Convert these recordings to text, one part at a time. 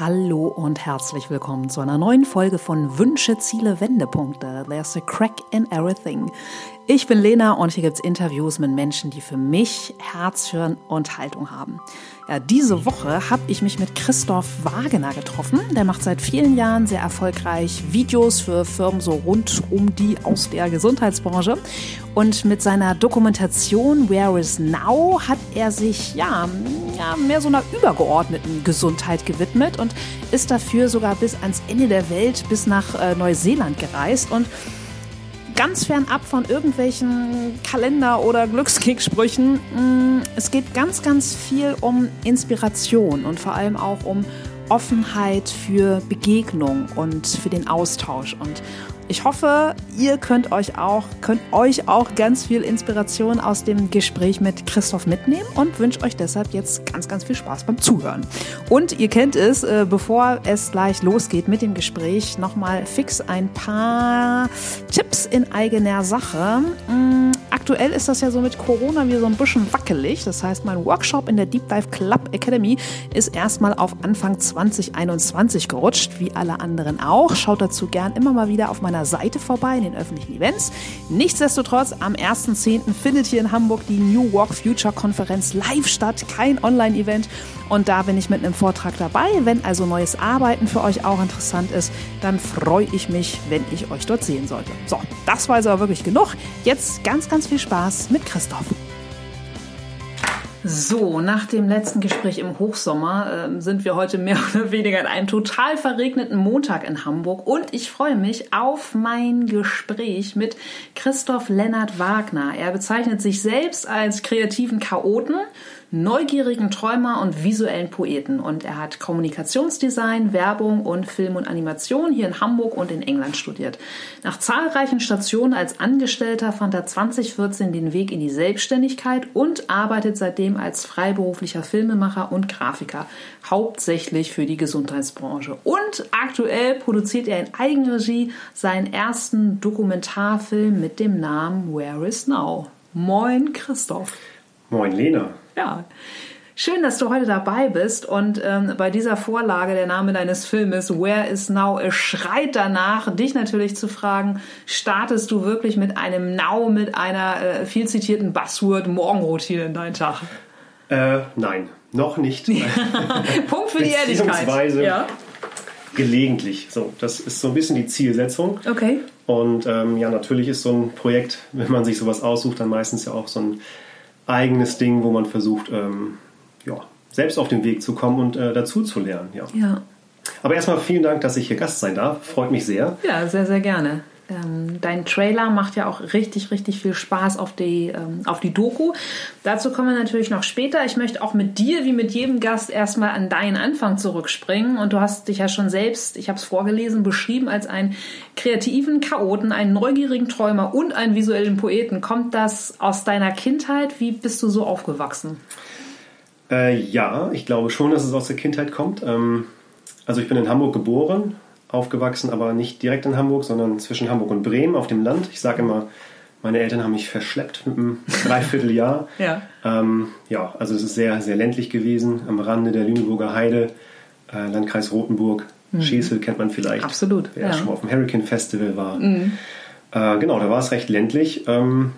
Hallo und herzlich willkommen zu einer neuen Folge von Wünsche, Ziele, Wendepunkte. There's a crack in everything. Ich bin Lena und hier gibt's Interviews mit Menschen, die für mich Herz, Hirn und Haltung haben. Ja, diese Woche habe ich mich mit Christoph Wagener getroffen. Der macht seit vielen Jahren sehr erfolgreich Videos für Firmen so rund um die aus der Gesundheitsbranche. Und mit seiner Dokumentation Where is Now hat er sich ja, ja mehr so einer übergeordneten Gesundheit gewidmet und ist dafür sogar bis ans Ende der Welt, bis nach äh, Neuseeland gereist und ganz fernab von irgendwelchen Kalender- oder Glückskeks-Sprüchen. Mm, es geht ganz, ganz viel um Inspiration und vor allem auch um Offenheit für Begegnung und für den Austausch. Und ich hoffe, ihr könnt euch auch, könnt euch auch ganz viel Inspiration aus dem Gespräch mit Christoph mitnehmen und wünsche euch deshalb jetzt ganz, ganz viel Spaß beim Zuhören. Und ihr kennt es, äh, bevor es gleich losgeht mit dem Gespräch, nochmal fix ein paar Tipps in eigener Sache. Aktuell ist das ja so mit Corona wie so ein bisschen wackelig. Das heißt, mein Workshop in der Deep Dive Club Academy ist erstmal auf Anfang 2021 gerutscht, wie alle anderen auch. Schaut dazu gern immer mal wieder auf meiner Seite vorbei in den öffentlichen Events. Nichtsdestotrotz, am 1.10. findet hier in Hamburg die New Walk Future Konferenz live statt, kein Online-Event. Und da bin ich mit einem Vortrag dabei. Wenn also neues Arbeiten für euch auch interessant ist, dann freue ich mich, wenn ich euch dort sehen sollte. So, das war also wirklich genug. Jetzt ganz, ganz viel Spaß mit Christoph. So, nach dem letzten Gespräch im Hochsommer äh, sind wir heute mehr oder weniger an einem total verregneten Montag in Hamburg und ich freue mich auf mein Gespräch mit Christoph Lennart Wagner. Er bezeichnet sich selbst als kreativen Chaoten neugierigen Träumer und visuellen Poeten. Und er hat Kommunikationsdesign, Werbung und Film und Animation hier in Hamburg und in England studiert. Nach zahlreichen Stationen als Angestellter fand er 2014 den Weg in die Selbstständigkeit und arbeitet seitdem als freiberuflicher Filmemacher und Grafiker, hauptsächlich für die Gesundheitsbranche. Und aktuell produziert er in Eigenregie seinen ersten Dokumentarfilm mit dem Namen Where is Now? Moin Christoph. Moin Lena. Ja. Schön, dass du heute dabei bist und ähm, bei dieser Vorlage, der Name deines Filmes Where is Now, es schreit danach, dich natürlich zu fragen, startest du wirklich mit einem Now, mit einer äh, viel zitierten Buzzword Morgenroutine in deinen Tag? Äh, nein, noch nicht. Punkt für die Ehrlichkeit. Ja. Gelegentlich. So, das ist so ein bisschen die Zielsetzung. Okay. Und ähm, ja, natürlich ist so ein Projekt, wenn man sich sowas aussucht, dann meistens ja auch so ein eigenes Ding, wo man versucht, ähm, ja, selbst auf den Weg zu kommen und äh, dazu zu lernen. Ja. ja. Aber erstmal vielen Dank, dass ich hier Gast sein darf. Freut mich sehr. Ja, sehr, sehr gerne. Ähm, dein Trailer macht ja auch richtig, richtig viel Spaß auf die, ähm, auf die Doku. Dazu kommen wir natürlich noch später. Ich möchte auch mit dir, wie mit jedem Gast, erstmal an deinen Anfang zurückspringen. Und du hast dich ja schon selbst, ich habe es vorgelesen, beschrieben als einen kreativen Chaoten, einen neugierigen Träumer und einen visuellen Poeten. Kommt das aus deiner Kindheit? Wie bist du so aufgewachsen? Äh, ja, ich glaube schon, dass es aus der Kindheit kommt. Ähm, also ich bin in Hamburg geboren aufgewachsen, aber nicht direkt in Hamburg, sondern zwischen Hamburg und Bremen auf dem Land. Ich sage immer, meine Eltern haben mich verschleppt mit einem Dreivierteljahr. ja. Ähm, ja, also es ist sehr, sehr ländlich gewesen, am Rande der Lüneburger Heide, äh, Landkreis Rothenburg. Mhm. Schesel kennt man vielleicht. Absolut. Wer ja. schon mal auf dem Hurricane Festival war. Mhm. Äh, genau, da war es recht ländlich. Ähm,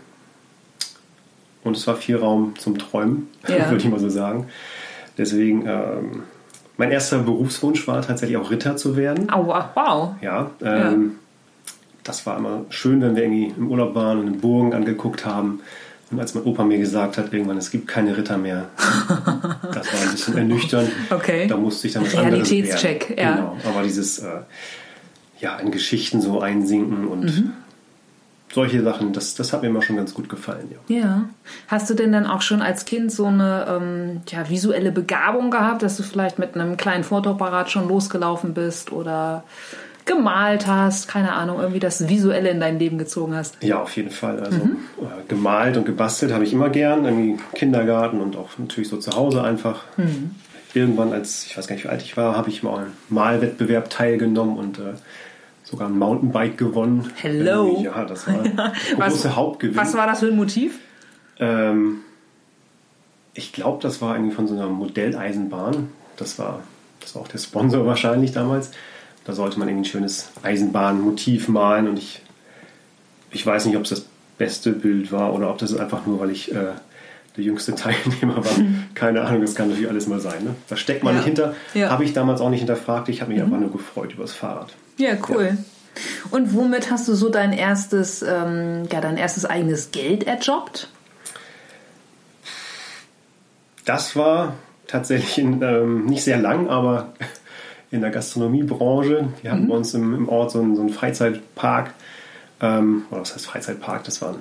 und es war viel Raum zum Träumen, ja. würde ich mal so sagen. Deswegen ähm, mein erster Berufswunsch war tatsächlich auch Ritter zu werden. Oh, wow. Ja, ähm, ja. das war immer schön, wenn wir irgendwie im Urlaub waren und in Burgen angeguckt haben. Und als mein Opa mir gesagt hat, irgendwann, es gibt keine Ritter mehr, das war ein bisschen ernüchternd. Okay. Da musste ich dann was Realitätscheck, ja. Genau, aber dieses, äh, ja, in Geschichten so einsinken und mhm solche Sachen, das, das hat mir immer schon ganz gut gefallen. Ja. ja. Hast du denn dann auch schon als Kind so eine ähm, ja, visuelle Begabung gehabt, dass du vielleicht mit einem kleinen Fotoapparat schon losgelaufen bist oder gemalt hast, keine Ahnung, irgendwie das Visuelle in dein Leben gezogen hast? Ja, auf jeden Fall. Also mhm. äh, gemalt und gebastelt habe ich immer gern, irgendwie Kindergarten und auch natürlich so zu Hause einfach. Mhm. Irgendwann, als ich weiß gar nicht, wie alt ich war, habe ich mal einen Malwettbewerb teilgenommen und äh, sogar ein Mountainbike gewonnen. Hello. Ja, das war der große was, Hauptgewinn. Was war das für ein Motiv? Ähm, ich glaube, das war irgendwie von so einer Modelleisenbahn. Das war das war auch der Sponsor wahrscheinlich damals. Da sollte man irgendwie ein schönes Eisenbahnmotiv malen und ich, ich weiß nicht, ob es das beste Bild war oder ob das einfach nur, weil ich äh, der jüngste Teilnehmer war. Keine Ahnung, das kann natürlich alles mal sein. Ne? Da steckt man ja. nicht hinter. Ja. Habe ich damals auch nicht hinterfragt. Ich habe mich mhm. einfach nur gefreut über das Fahrrad. Ja, cool. Ja. Und womit hast du so dein erstes, ähm, ja, dein erstes eigenes Geld erjobbt? Das war tatsächlich in, ähm, nicht sehr lang, aber in der Gastronomiebranche. Wir hatten mhm. bei uns im, im Ort so einen, so einen Freizeitpark. Ähm, oder was heißt Freizeitpark? Das waren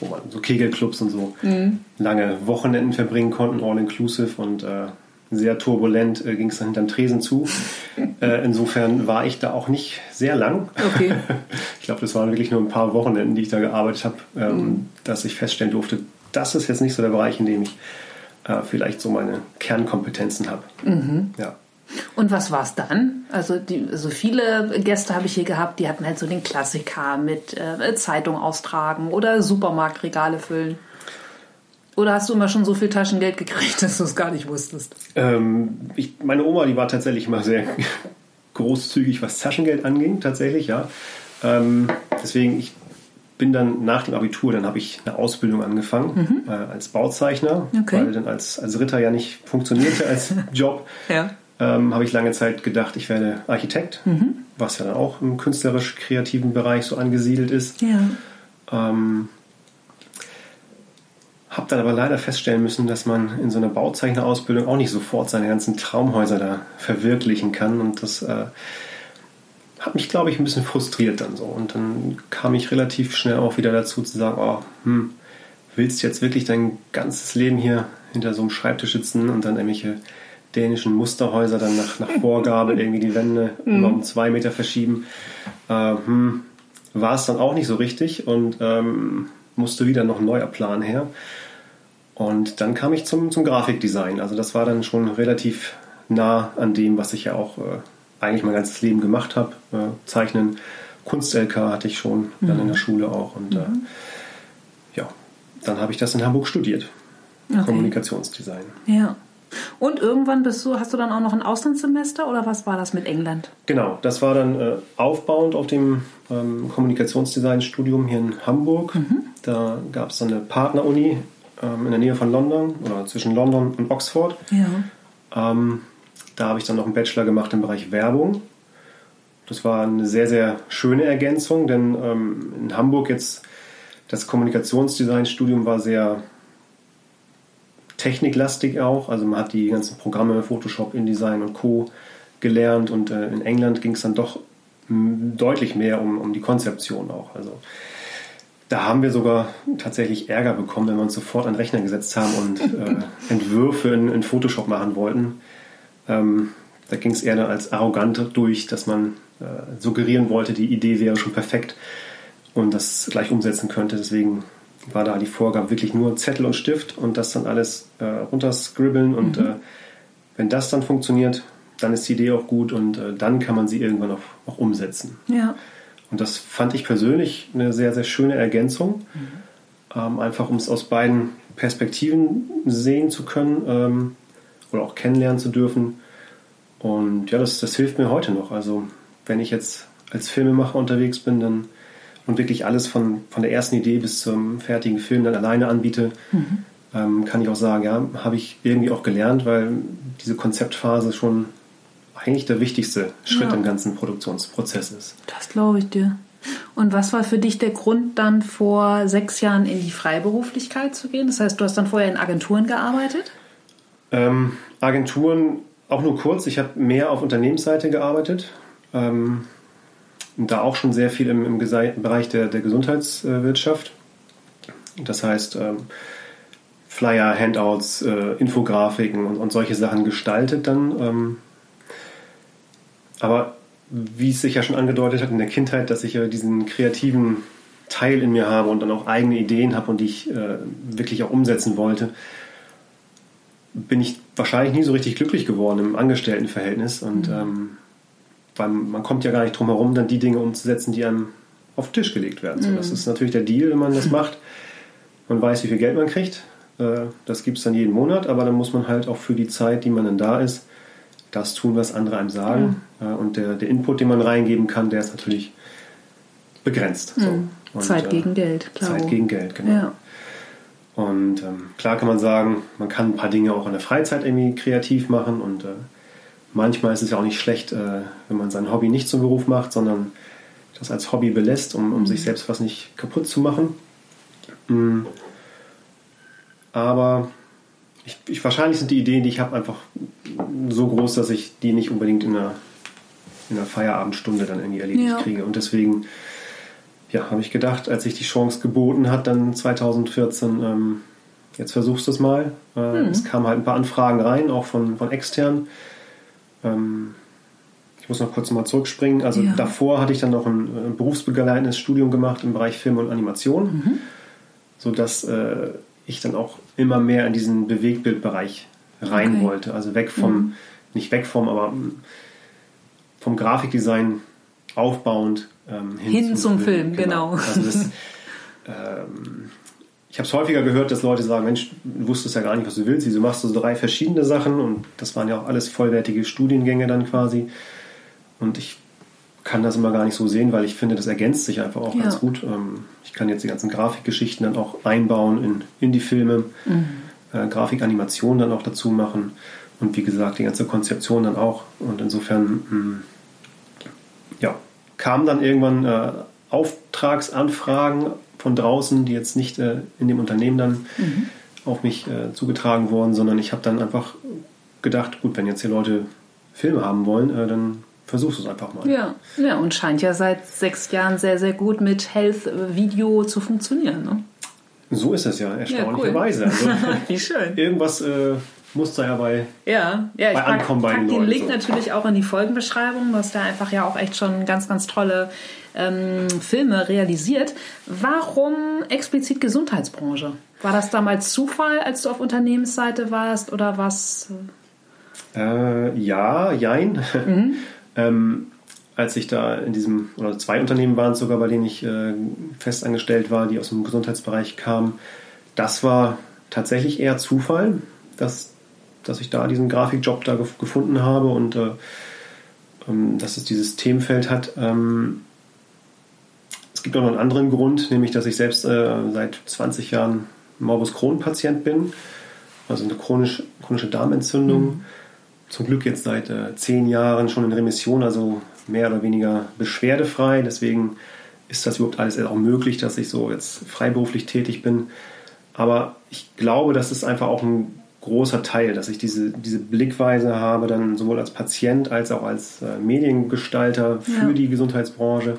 wo man so Kegelclubs und so mhm. lange Wochenenden verbringen konnten, all inclusive und äh, sehr turbulent äh, ging es dann hinterm Tresen zu. äh, insofern war ich da auch nicht sehr lang. Okay. ich glaube, das waren wirklich nur ein paar Wochenenden, die ich da gearbeitet habe, ähm, mhm. dass ich feststellen durfte, das ist jetzt nicht so der Bereich, in dem ich äh, vielleicht so meine Kernkompetenzen habe. Mhm. Ja. Und was war es dann? Also, die, also viele Gäste habe ich hier gehabt, die hatten halt so den Klassiker mit äh, Zeitung austragen oder Supermarktregale füllen. Oder hast du immer schon so viel Taschengeld gekriegt, dass du es gar nicht wusstest? Ähm, ich, meine Oma, die war tatsächlich immer sehr großzügig, was Taschengeld anging, tatsächlich, ja. Ähm, deswegen, ich bin dann nach dem Abitur, dann habe ich eine Ausbildung angefangen mhm. äh, als Bauzeichner, okay. weil dann als, als Ritter ja nicht funktionierte als Job. ja. Ähm, habe ich lange Zeit gedacht, ich werde Architekt, mhm. was ja dann auch im künstlerisch-kreativen Bereich so angesiedelt ist. Ja. Ähm, habe dann aber leider feststellen müssen, dass man in so einer Bauzeichnerausbildung auch nicht sofort seine ganzen Traumhäuser da verwirklichen kann. Und das äh, hat mich, glaube ich, ein bisschen frustriert dann so. Und dann kam ich relativ schnell auch wieder dazu zu sagen, oh, hm, willst du jetzt wirklich dein ganzes Leben hier hinter so einem Schreibtisch sitzen und dann irgendwelche dänischen Musterhäuser dann nach, nach Vorgabe irgendwie die Wände mhm. um zwei Meter verschieben. Äh, hm, war es dann auch nicht so richtig und ähm, musste wieder noch ein neuer Plan her. Und dann kam ich zum, zum Grafikdesign. Also das war dann schon relativ nah an dem, was ich ja auch äh, eigentlich mein ganzes Leben gemacht habe. Äh, Zeichnen, Kunst-LK hatte ich schon, mhm. dann in der Schule auch. Und äh, mhm. äh, ja, dann habe ich das in Hamburg studiert. Okay. Kommunikationsdesign. Ja. Und irgendwann bist du, hast du dann auch noch ein Auslandssemester oder was war das mit England? Genau, das war dann äh, aufbauend auf dem ähm, Kommunikationsdesign-Studium hier in Hamburg. Mhm. Da gab es dann eine Partneruni ähm, in der Nähe von London oder zwischen London und Oxford. Ja. Ähm, da habe ich dann noch einen Bachelor gemacht im Bereich Werbung. Das war eine sehr, sehr schöne Ergänzung, denn ähm, in Hamburg jetzt das Kommunikationsdesign-Studium war sehr techniklastig auch. Also man hat die ganzen Programme, Photoshop, InDesign und Co. gelernt und äh, in England ging es dann doch deutlich mehr um, um die Konzeption auch. Also da haben wir sogar tatsächlich Ärger bekommen, wenn wir uns sofort an den Rechner gesetzt haben und äh, Entwürfe in, in, Photoshop machen wollten. Ähm, da ging es eher als arrogant durch, dass man äh, suggerieren wollte, die Idee wäre schon perfekt und das gleich umsetzen könnte. Deswegen war da die Vorgabe wirklich nur Zettel und Stift und das dann alles äh, runterscribbeln und mhm. äh, wenn das dann funktioniert, dann ist die Idee auch gut und äh, dann kann man sie irgendwann auch, auch, umsetzen. Ja. Und das fand ich persönlich eine sehr, sehr schöne Ergänzung, mhm. ähm, einfach um es aus beiden Perspektiven sehen zu können ähm, oder auch kennenlernen zu dürfen. Und ja, das, das hilft mir heute noch. Also wenn ich jetzt als Filmemacher unterwegs bin, dann und wirklich alles von, von der ersten Idee bis zum fertigen Film dann alleine anbiete, mhm. ähm, kann ich auch sagen, ja, habe ich irgendwie auch gelernt, weil diese Konzeptphase schon eigentlich der wichtigste Schritt ja. im ganzen Produktionsprozess ist. Das glaube ich dir. Und was war für dich der Grund, dann vor sechs Jahren in die Freiberuflichkeit zu gehen? Das heißt, du hast dann vorher in Agenturen gearbeitet? Ähm, Agenturen auch nur kurz. Ich habe mehr auf Unternehmensseite gearbeitet. Ähm, und da auch schon sehr viel im, im Bereich der, der Gesundheitswirtschaft. Das heißt, ähm, Flyer, Handouts, äh, Infografiken und, und, solche Sachen gestaltet dann. Aber wie es sich ja schon angedeutet hat in der Kindheit, dass ich ja diesen kreativen Teil in mir habe und dann auch eigene Ideen habe und die ich äh, wirklich auch umsetzen wollte, bin ich wahrscheinlich nie so richtig glücklich geworden im Angestelltenverhältnis und mhm. ähm, weil man kommt ja gar nicht drum herum, dann die Dinge umzusetzen, die einem auf den Tisch gelegt werden. So, mhm. Das ist natürlich der Deal, wenn man das macht. Man weiß, wie viel Geld man kriegt. Äh, das gibt es dann jeden Monat, aber dann muss man halt auch für die Zeit, die man dann da ist, das tun, was andere einem sagen. Äh, und der, der Input, den man reingeben kann, der ist natürlich begrenzt. So. Mhm. Und, Zeit gegen äh, Geld, klar. Zeit gegen Geld, genau. Ja. Und ähm, klar kann man sagen, man kann ein paar Dinge auch in der Freizeit irgendwie kreativ machen und äh, manchmal ist es ja auch nicht schlecht, äh, wenn man sein Hobby nicht zum Beruf macht, sondern das als Hobby belässt, um, um mhm. sich selbst was nicht kaputt zu machen. Mhm. Aber ich, ich, wahrscheinlich sind die Ideen, die ich habe, einfach so groß, dass ich die nicht unbedingt in einer, in einer Feierabendstunde dann irgendwie erledigt ja. kriege. Und deswegen ja, habe ich gedacht, als sich die Chance geboten hat, dann 2014, ähm, jetzt versuchst du es mal. Äh, mhm. Es kamen halt ein paar Anfragen rein, auch von, von extern. Ähm, ich muss noch kurz mal zurückspringen. Also ja. davor hatte ich dann noch ein, ein berufsbegleitendes Studium gemacht im Bereich Film und Animation, mhm. sodass äh, ich dann auch immer mehr in diesen Bewegtbildbereich rein okay. wollte. Also weg vom, mhm. nicht weg vom, aber mm, vom Grafikdesign aufbauend ähm, hin, hin, zum, zum Film. Film. Genau. genau. Also das, ähm, ich habe es häufiger gehört, dass Leute sagen, Mensch, du wusstest ja gar nicht, was du willst. Wieso machst du so drei verschiedene Sachen? Und das waren ja auch alles vollwertige Studiengänge dann quasi. Und ich kann das immer gar nicht so sehen, weil ich finde, das ergänzt sich einfach auch ja. ganz gut. Ähm, ich kann jetzt die ganzen Grafikgeschichten dann auch einbauen in, in die Filme, mhm. äh, Grafikanimation dann auch dazu machen und wie gesagt, die ganze Konzeption dann auch. Und insofern, mh, mm, ja, kamen dann irgendwann äh, Auftragsanfragen von draußen, die jetzt nicht äh, in dem Unternehmen dann mhm. auf mich äh, zugetragen wurden, sondern ich habe dann einfach gedacht, gut, wenn jetzt hier Leute Filme haben wollen, äh, dann versuchst du es einfach mal. Ja. ja, und scheint ja seit sechs Jahren sehr, sehr gut mit Health Video zu funktionieren. Ne? So ist es ja, erstaunlicherweise. Ja, cool. also, Wie schön. Irgendwas äh, muss da ja bei, ja, ja, ich bei pack, ankommen bei den, den Link so. natürlich auch in die Folgenbeschreibung. Hast da einfach ja auch echt schon ganz, ganz tolle ähm, Filme realisiert. Warum explizit Gesundheitsbranche? War das damals Zufall, als du auf Unternehmensseite warst oder was? Äh, ja, jein. Mhm. ähm, als ich da in diesem, oder zwei Unternehmen waren es sogar, bei denen ich äh, festangestellt war, die aus dem Gesundheitsbereich kamen, das war tatsächlich eher Zufall, dass dass ich da diesen Grafikjob da gefunden habe und äh, ähm, dass es dieses Themenfeld hat. Ähm, es gibt auch noch einen anderen Grund, nämlich dass ich selbst äh, seit 20 Jahren Morbus Crohn-Patient bin, also eine chronisch, chronische Darmentzündung. Mhm. Zum Glück jetzt seit äh, zehn Jahren schon in Remission, also mehr oder weniger beschwerdefrei. Deswegen ist das überhaupt alles auch möglich, dass ich so jetzt freiberuflich tätig bin. Aber ich glaube, dass es einfach auch ein großer Teil, dass ich diese, diese Blickweise habe, dann sowohl als Patient als auch als äh, Mediengestalter für ja. die Gesundheitsbranche.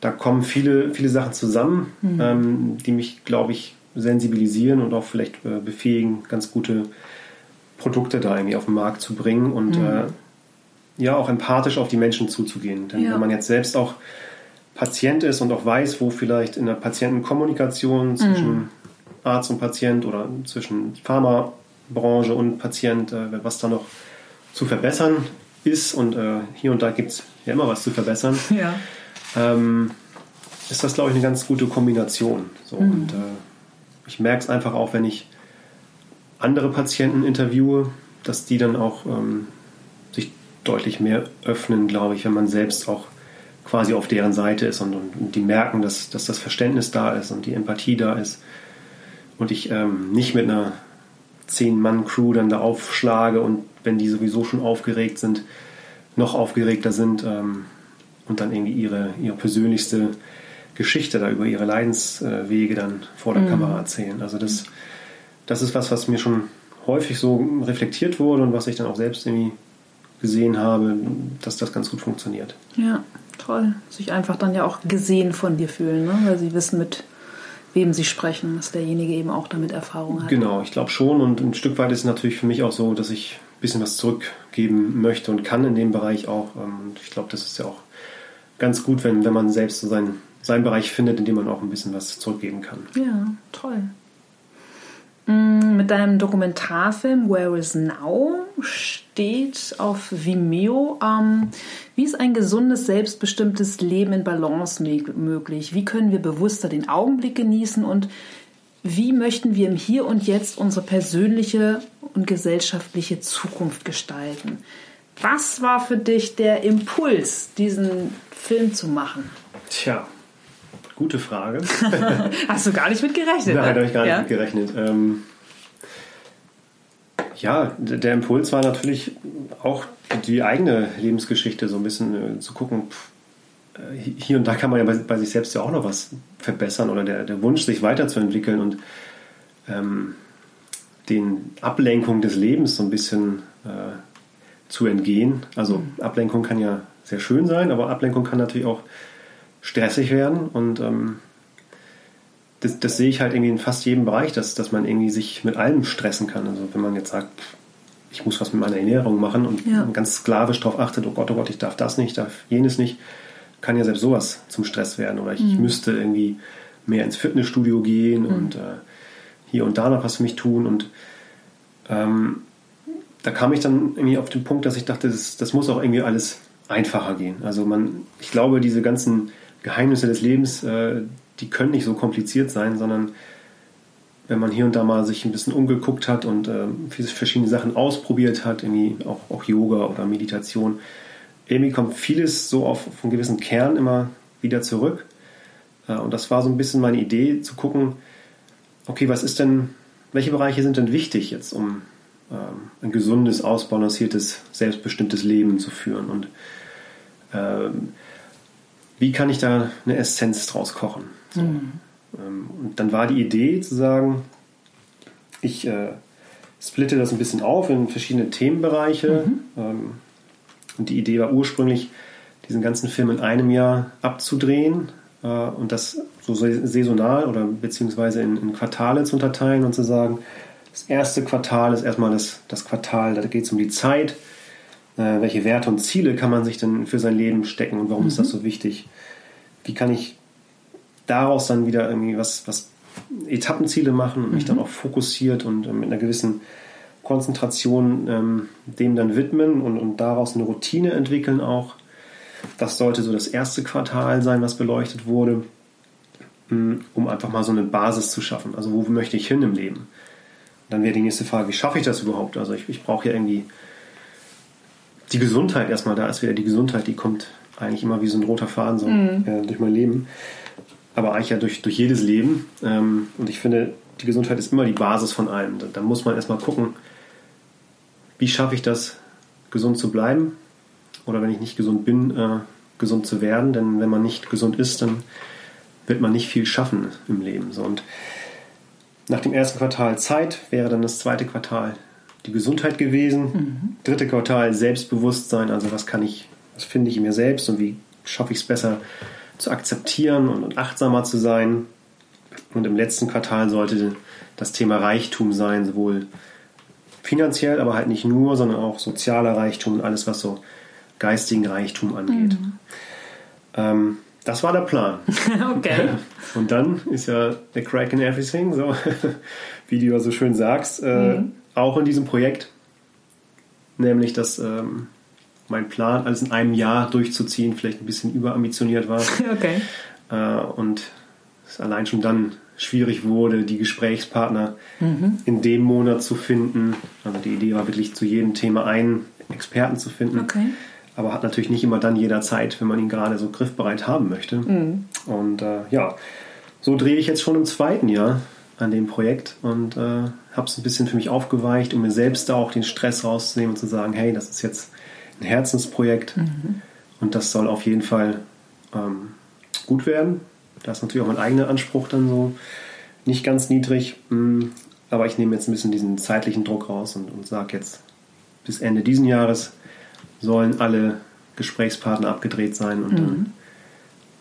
Da kommen viele, viele Sachen zusammen, mhm. ähm, die mich, glaube ich, sensibilisieren und auch vielleicht äh, befähigen, ganz gute Produkte da irgendwie auf den Markt zu bringen und mhm. äh, ja auch empathisch auf die Menschen zuzugehen. Denn ja. wenn man jetzt selbst auch Patient ist und auch weiß, wo vielleicht in der Patientenkommunikation zwischen mhm. Arzt und Patient oder zwischen Pharma Branche und Patient, äh, was da noch zu verbessern ist. Und äh, hier und da gibt es ja immer was zu verbessern. Ja. Ähm, ist das, glaube ich, eine ganz gute Kombination. So, mhm. Und äh, ich merke es einfach auch, wenn ich andere Patienten interviewe, dass die dann auch ähm, sich deutlich mehr öffnen, glaube ich, wenn man selbst auch quasi auf deren Seite ist und, und, und die merken, dass, dass das Verständnis da ist und die Empathie da ist und ich ähm, nicht mit einer Zehn-Mann-Crew dann da aufschlage und wenn die sowieso schon aufgeregt sind, noch aufgeregter sind ähm, und dann irgendwie ihre, ihre persönlichste Geschichte da über ihre Leidenswege dann vor der mhm. Kamera erzählen. Also das, das ist was, was mir schon häufig so reflektiert wurde und was ich dann auch selbst irgendwie gesehen habe, dass das ganz gut funktioniert. Ja, toll. Sich einfach dann ja auch gesehen von dir fühlen, ne? weil sie wissen, mit wem sie sprechen, dass derjenige eben auch damit Erfahrung hat. Genau, ich glaube schon. Und ein Stück weit ist es natürlich für mich auch so, dass ich ein bisschen was zurückgeben möchte und kann in dem Bereich auch. Ähm, und ich glaube, das ist ja auch ganz gut, wenn, wenn man selbst so seinen, seinen Bereich findet, in dem man auch ein bisschen was zurückgeben kann. Ja, toll. Mm, mit deinem Dokumentarfilm Where is Now steht auf Vimeo, ähm, wie ist ein gesundes, selbstbestimmtes Leben in Balance möglich? Wie können wir bewusster den Augenblick genießen und wie möchten wir im Hier und Jetzt unsere persönliche und gesellschaftliche Zukunft gestalten? Was war für dich der Impuls, diesen Film zu machen? Tja, gute Frage. Hast du gar nicht mit gerechnet? Nein, ne? da habe ich gar ja? nicht mit gerechnet. Ähm, ja, der Impuls war natürlich auch die eigene Lebensgeschichte so ein bisschen äh, zu gucken. Pff, äh, hier und da kann man ja bei, bei, sich selbst ja auch noch was verbessern oder der, der Wunsch, sich weiterzuentwickeln und ähm, den Ablenkungen des Lebens so ein bisschen äh, zu entgehen. Also mhm. Ablenkung kann ja sehr schön sein, aber Ablenkung kann natürlich auch stressig werden und ähm, das, das, sehe ich halt irgendwie in fast jedem Bereich, dass, dass man irgendwie sich mit allem stressen kann. Also wenn man jetzt sagt, ich muss was mit meiner Ernährung machen und ja. ganz sklavisch darauf achtet, oh Gott, oh Gott, ich darf das nicht, darf jenes nicht, kann ja selbst sowas zum Stress werden. Oder ich, mhm. müsste irgendwie mehr ins Fitnessstudio gehen mhm. und äh, hier und da noch was für mich tun. Und ähm, da kam ich dann irgendwie auf den Punkt, dass ich dachte, das, das muss auch irgendwie alles einfacher gehen. Also man, ich glaube, diese ganzen Geheimnisse des Lebens, äh, die können nicht so kompliziert sein, sondern wenn man hier und da mal sich ein bisschen umgeguckt hat und äh, verschiedene Sachen ausprobiert hat, irgendwie auch, auch Yoga oder Meditation, irgendwie kommt vieles so auf, auf einen gewissen Kern immer wieder zurück. Äh, und das war so ein bisschen meine Idee, zu gucken, okay, was ist denn, welche Bereiche sind denn wichtig jetzt, um ähm, ein gesundes, ausbalanciertes, selbstbestimmtes Leben zu führen? Und ähm, wie kann ich da eine Essenz draus kochen? So. Mhm. Ähm, und dann war die Idee zu sagen, ich äh, splitte das ein bisschen auf in verschiedene Themenbereiche. Mhm. Ähm, und die Idee war ursprünglich, diesen ganzen Film in einem Jahr abzudrehen äh, und das so saisonal oder beziehungsweise in, in, Quartale zu unterteilen und zu sagen, das erste Quartal ist erstmal das, das Quartal, da geht es um die Zeit, äh, welche Werte und Ziele kann man sich denn für sein Leben stecken und warum mhm. ist das mhm. so wichtig? Wie kann ich daraus dann wieder irgendwie was, was Etappenziele machen und mich mhm. dann auch fokussiert und äh, mit einer gewissen Konzentration ähm, dem dann widmen und, und daraus eine Routine entwickeln auch. Das sollte so das erste Quartal sein, was beleuchtet wurde, mm, um einfach mal so eine Basis zu schaffen. Also wo möchte ich hin im Leben? Dann wäre die nächste Frage, wie schaffe ich das überhaupt? Also ich, ich brauche ja irgendwie die Gesundheit erstmal, da ist wieder die Gesundheit, die kommt eigentlich immer wie so ein roter Faden so, mhm. äh, durch mein Leben. Aber eigentlich ja durch, durch jedes Leben. Ähm, und ich finde, die Gesundheit ist immer die Basis von allem. Da, da muss man erstmal gucken, wie schaffe ich das, gesund zu bleiben? Oder wenn ich nicht gesund bin, äh, gesund zu werden. Denn wenn man nicht gesund ist, dann wird man nicht viel schaffen im Leben. So, und nach dem ersten Quartal Zeit wäre dann das zweite Quartal die Gesundheit gewesen. Mhm. Dritte Quartal Selbstbewusstsein, also was kann ich, was finde ich in mir selbst und wie schaffe ich es besser zu akzeptieren und, und achtsamer zu sein. Und im letzten Quartal sollte das Thema Reichtum sein, sowohl finanziell, aber halt nicht nur, sondern auch sozialer Reichtum und alles, was so geistigen Reichtum angeht. Mhm. Ähm, das war der Plan. okay. Und dann ist ja der Crack in Everything, so wie du ja so schön sagst, äh, mhm. Auch in diesem Projekt. Nämlich, dass ähm, mein Plan, alles in einem Jahr durchzuziehen, vielleicht ein bisschen überambitioniert war. okay. Äh, und es allein schon dann schwierig wurde, die Gesprächspartner mhm. in dem Monat zu finden. Also die Idee war wirklich zu jedem Thema einen Experten zu finden. Okay. Aber hat natürlich nicht immer dann jeder Zeit, wenn man ihn gerade so griffbereit haben möchte. Mhm. Und äh, ja, so drehe ich jetzt schon im zweiten Jahr an dem Projekt und äh, habe es ein bisschen für mich aufgeweicht, um mir selbst da auch den Stress rauszunehmen und zu sagen, hey, das ist jetzt ein Herzensprojekt mhm. und das soll auf jeden Fall ähm, gut werden. Da ist natürlich auch mein eigener Anspruch dann so nicht ganz niedrig. Mm, aber ich nehme jetzt ein bisschen diesen zeitlichen Druck raus und, und sage jetzt, bis Ende diesen Jahres sollen alle Gesprächspartner abgedreht sein und mhm. dann,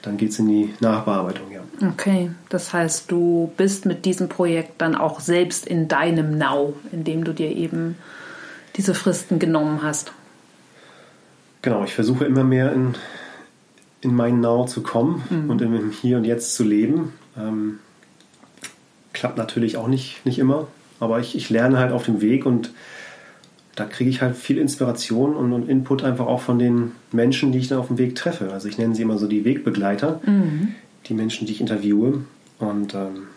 dann geht es in die Nachbearbeitung. Okay, das heißt, du bist mit diesem Projekt dann auch selbst in deinem Now, indem du dir eben diese Fristen genommen hast. Genau, ich versuche immer mehr in, in mein Now zu kommen mhm. und im Hier und Jetzt zu leben. Ähm, klappt natürlich auch nicht, nicht immer, aber ich, ich lerne halt auf dem Weg und da kriege ich halt viel Inspiration und, und, Input einfach auch von den Menschen, die ich dann auf dem Weg treffe. Also ich nenne sie immer so die Wegbegleiter, mhm. Die Menschen, die ich interviewe. Und ähm,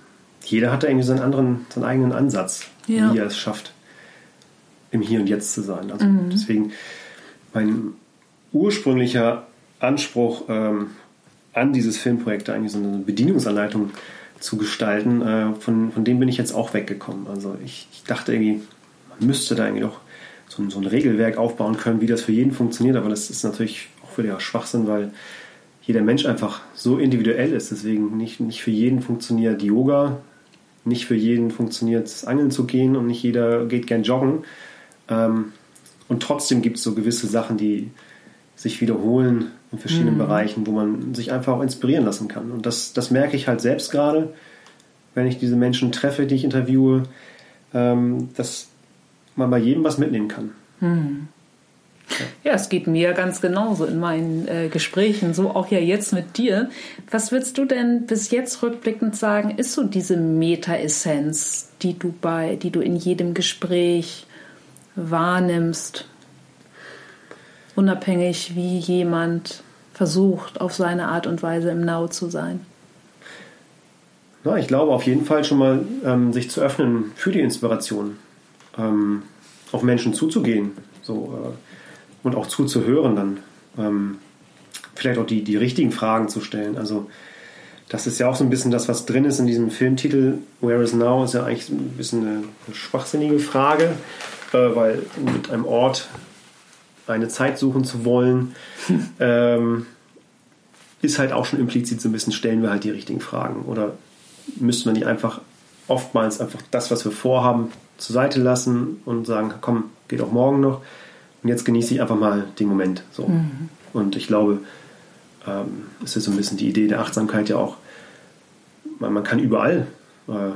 jeder hat da irgendwie seinen anderen, seinen eigenen Ansatz, ja. wie er es schafft, im Hier und Jetzt zu sein. Also mhm. deswegen mein ursprünglicher Anspruch ähm, an dieses Filmprojekt, eigentlich so eine Bedienungsanleitung zu gestalten, äh, von, von dem bin ich jetzt auch weggekommen. Also ich, ich dachte irgendwie, man müsste da irgendwie doch so ein, so ein Regelwerk aufbauen können, wie das für jeden funktioniert, aber das ist natürlich auch wieder Schwachsinn, weil jeder Mensch einfach so individuell ist. Deswegen nicht, nicht für jeden funktioniert Yoga, nicht für jeden funktioniert es, angeln zu gehen und nicht jeder geht gern joggen. Ähm, und trotzdem gibt es so gewisse Sachen, die sich wiederholen in verschiedenen mhm. Bereichen, wo man sich einfach auch inspirieren lassen kann. Und das, das merke ich halt selbst gerade, wenn ich diese Menschen treffe, die ich interviewe, ähm, dass man bei jedem was mitnehmen kann. Mhm. Ja, es geht mir ganz genauso in meinen äh, Gesprächen, so auch ja jetzt mit dir. Was würdest du denn bis jetzt rückblickend sagen, ist so diese Meta-Essenz, die du bei, die du in jedem Gespräch wahrnimmst? Unabhängig, wie jemand versucht, auf seine Art und Weise im Now zu sein. Na, ich glaube auf jeden Fall schon mal, ähm, sich zu öffnen für die Inspiration, ähm, auf Menschen zuzugehen. So, äh, und auch zuzuhören dann. Ähm, vielleicht auch die, die richtigen Fragen zu stellen. Also das ist ja auch so ein bisschen das, was drin ist in diesem Filmtitel Where is Now, ist ja eigentlich ein bisschen eine, eine schwachsinnige Frage, äh, weil mit einem Ort eine Zeit suchen zu wollen, ähm, ist halt auch schon implizit so ein bisschen, stellen wir halt die richtigen Fragen oder müsste man nicht einfach oftmals einfach das, was wir vorhaben, zur Seite lassen und sagen, komm, geht auch morgen noch. Und jetzt genieße ich einfach mal den Moment. So. Mhm. Und ich glaube, ähm, es ist so ein bisschen die Idee der Achtsamkeit ja auch, man, man kann überall äh,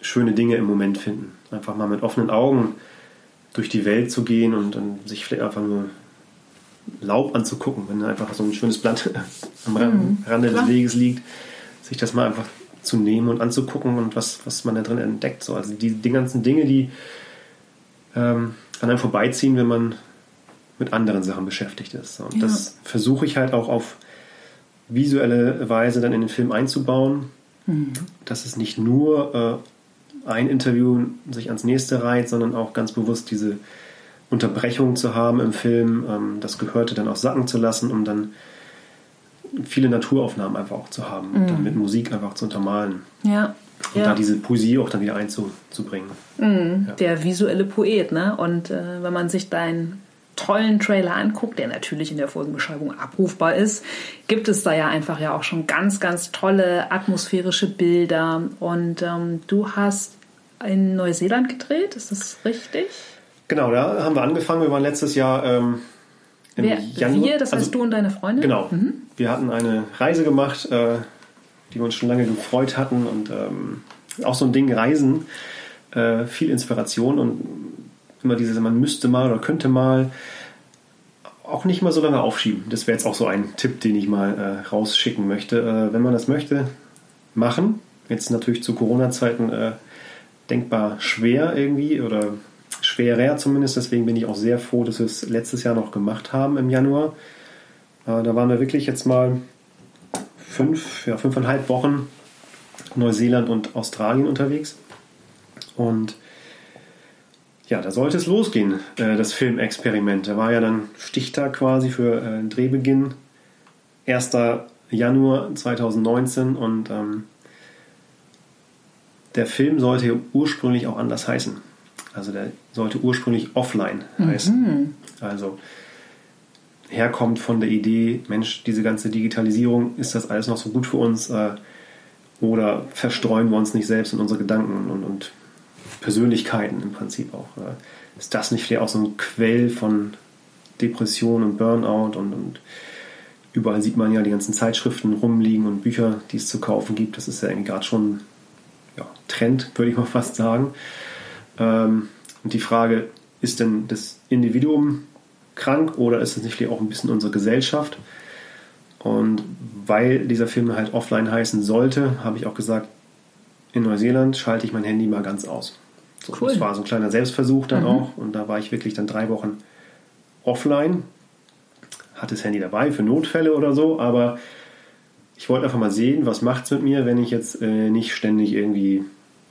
schöne Dinge im Moment finden. Einfach mal mit offenen Augen durch die Welt zu gehen und, und sich vielleicht einfach nur Laub anzugucken, wenn einfach so ein schönes Blatt am mhm, Rande des Weges liegt, sich das mal einfach zu nehmen und anzugucken und was, was man da drin entdeckt. So, also die, die ganzen Dinge, die ähm, an einem vorbeiziehen, wenn man mit anderen Sachen beschäftigt ist. Und ja. das versuche ich halt auch auf visuelle Weise dann in den Film einzubauen, mhm. dass es nicht nur äh, ein Interview sich ans nächste reiht, sondern auch ganz bewusst diese Unterbrechung zu haben im Film, ähm, das Gehörte dann auch sacken zu lassen, um dann viele Naturaufnahmen einfach auch zu haben und dann mhm. mit Musik einfach zu untermalen. Ja. Und ja. da diese Poesie auch dann wieder einzubringen. Mhm, ja. Der visuelle Poet, ne? Und äh, wenn man sich deinen tollen Trailer anguckt, der natürlich in der Folgenbeschreibung abrufbar ist, gibt es da ja einfach ja auch schon ganz, ganz tolle atmosphärische Bilder. Und ähm, du hast in Neuseeland gedreht, ist das richtig? Genau, da haben wir angefangen. Wir waren letztes Jahr ähm, im Wer, Januar. Wir, das heißt also, du und deine Freundin? Genau. Mhm. Wir hatten eine Reise gemacht. Äh, die wir uns schon lange gefreut hatten und ähm, auch so ein Ding Reisen, äh, viel Inspiration und immer dieses, man müsste mal oder könnte mal auch nicht mal so lange aufschieben. Das wäre jetzt auch so ein Tipp, den ich mal äh, rausschicken möchte. Äh, wenn man das möchte, machen. Jetzt natürlich zu Corona-Zeiten äh, denkbar schwer irgendwie oder schwerer zumindest. Deswegen bin ich auch sehr froh, dass wir es letztes Jahr noch gemacht haben im Januar. Äh, da waren wir wirklich jetzt mal fünf, ja, fünfeinhalb Wochen Neuseeland und Australien unterwegs. Und ja, da sollte es losgehen, äh, das Filmexperiment. Da war ja dann Stichtag quasi für äh, Drehbeginn, 1. Januar 2019 und ähm, der Film sollte ursprünglich auch anders heißen. Also der sollte ursprünglich offline heißen. Mhm. Also herkommt von der Idee, Mensch, diese ganze Digitalisierung, ist das alles noch so gut für uns? Äh, oder verstreuen wir uns nicht selbst in unsere Gedanken und, und Persönlichkeiten im Prinzip auch? Äh, ist das nicht vielleicht auch so ein Quell von Depression und Burnout und, und überall sieht man ja die ganzen Zeitschriften rumliegen und Bücher, die es zu kaufen gibt. Das ist ja irgendwie gerade schon ja, Trend, würde ich mal fast sagen. Ähm, und die Frage, ist denn das Individuum krank oder ist es nicht auch ein bisschen unsere Gesellschaft? Und weil dieser Film halt offline heißen sollte, habe ich auch gesagt, in Neuseeland schalte ich mein Handy mal ganz aus. So, cool. Das war so ein kleiner Selbstversuch dann mhm. auch. Und da war ich wirklich dann drei Wochen offline. Hatte das Handy dabei für Notfälle oder so, aber ich wollte einfach mal sehen, was macht es mit mir, wenn ich jetzt äh, nicht ständig irgendwie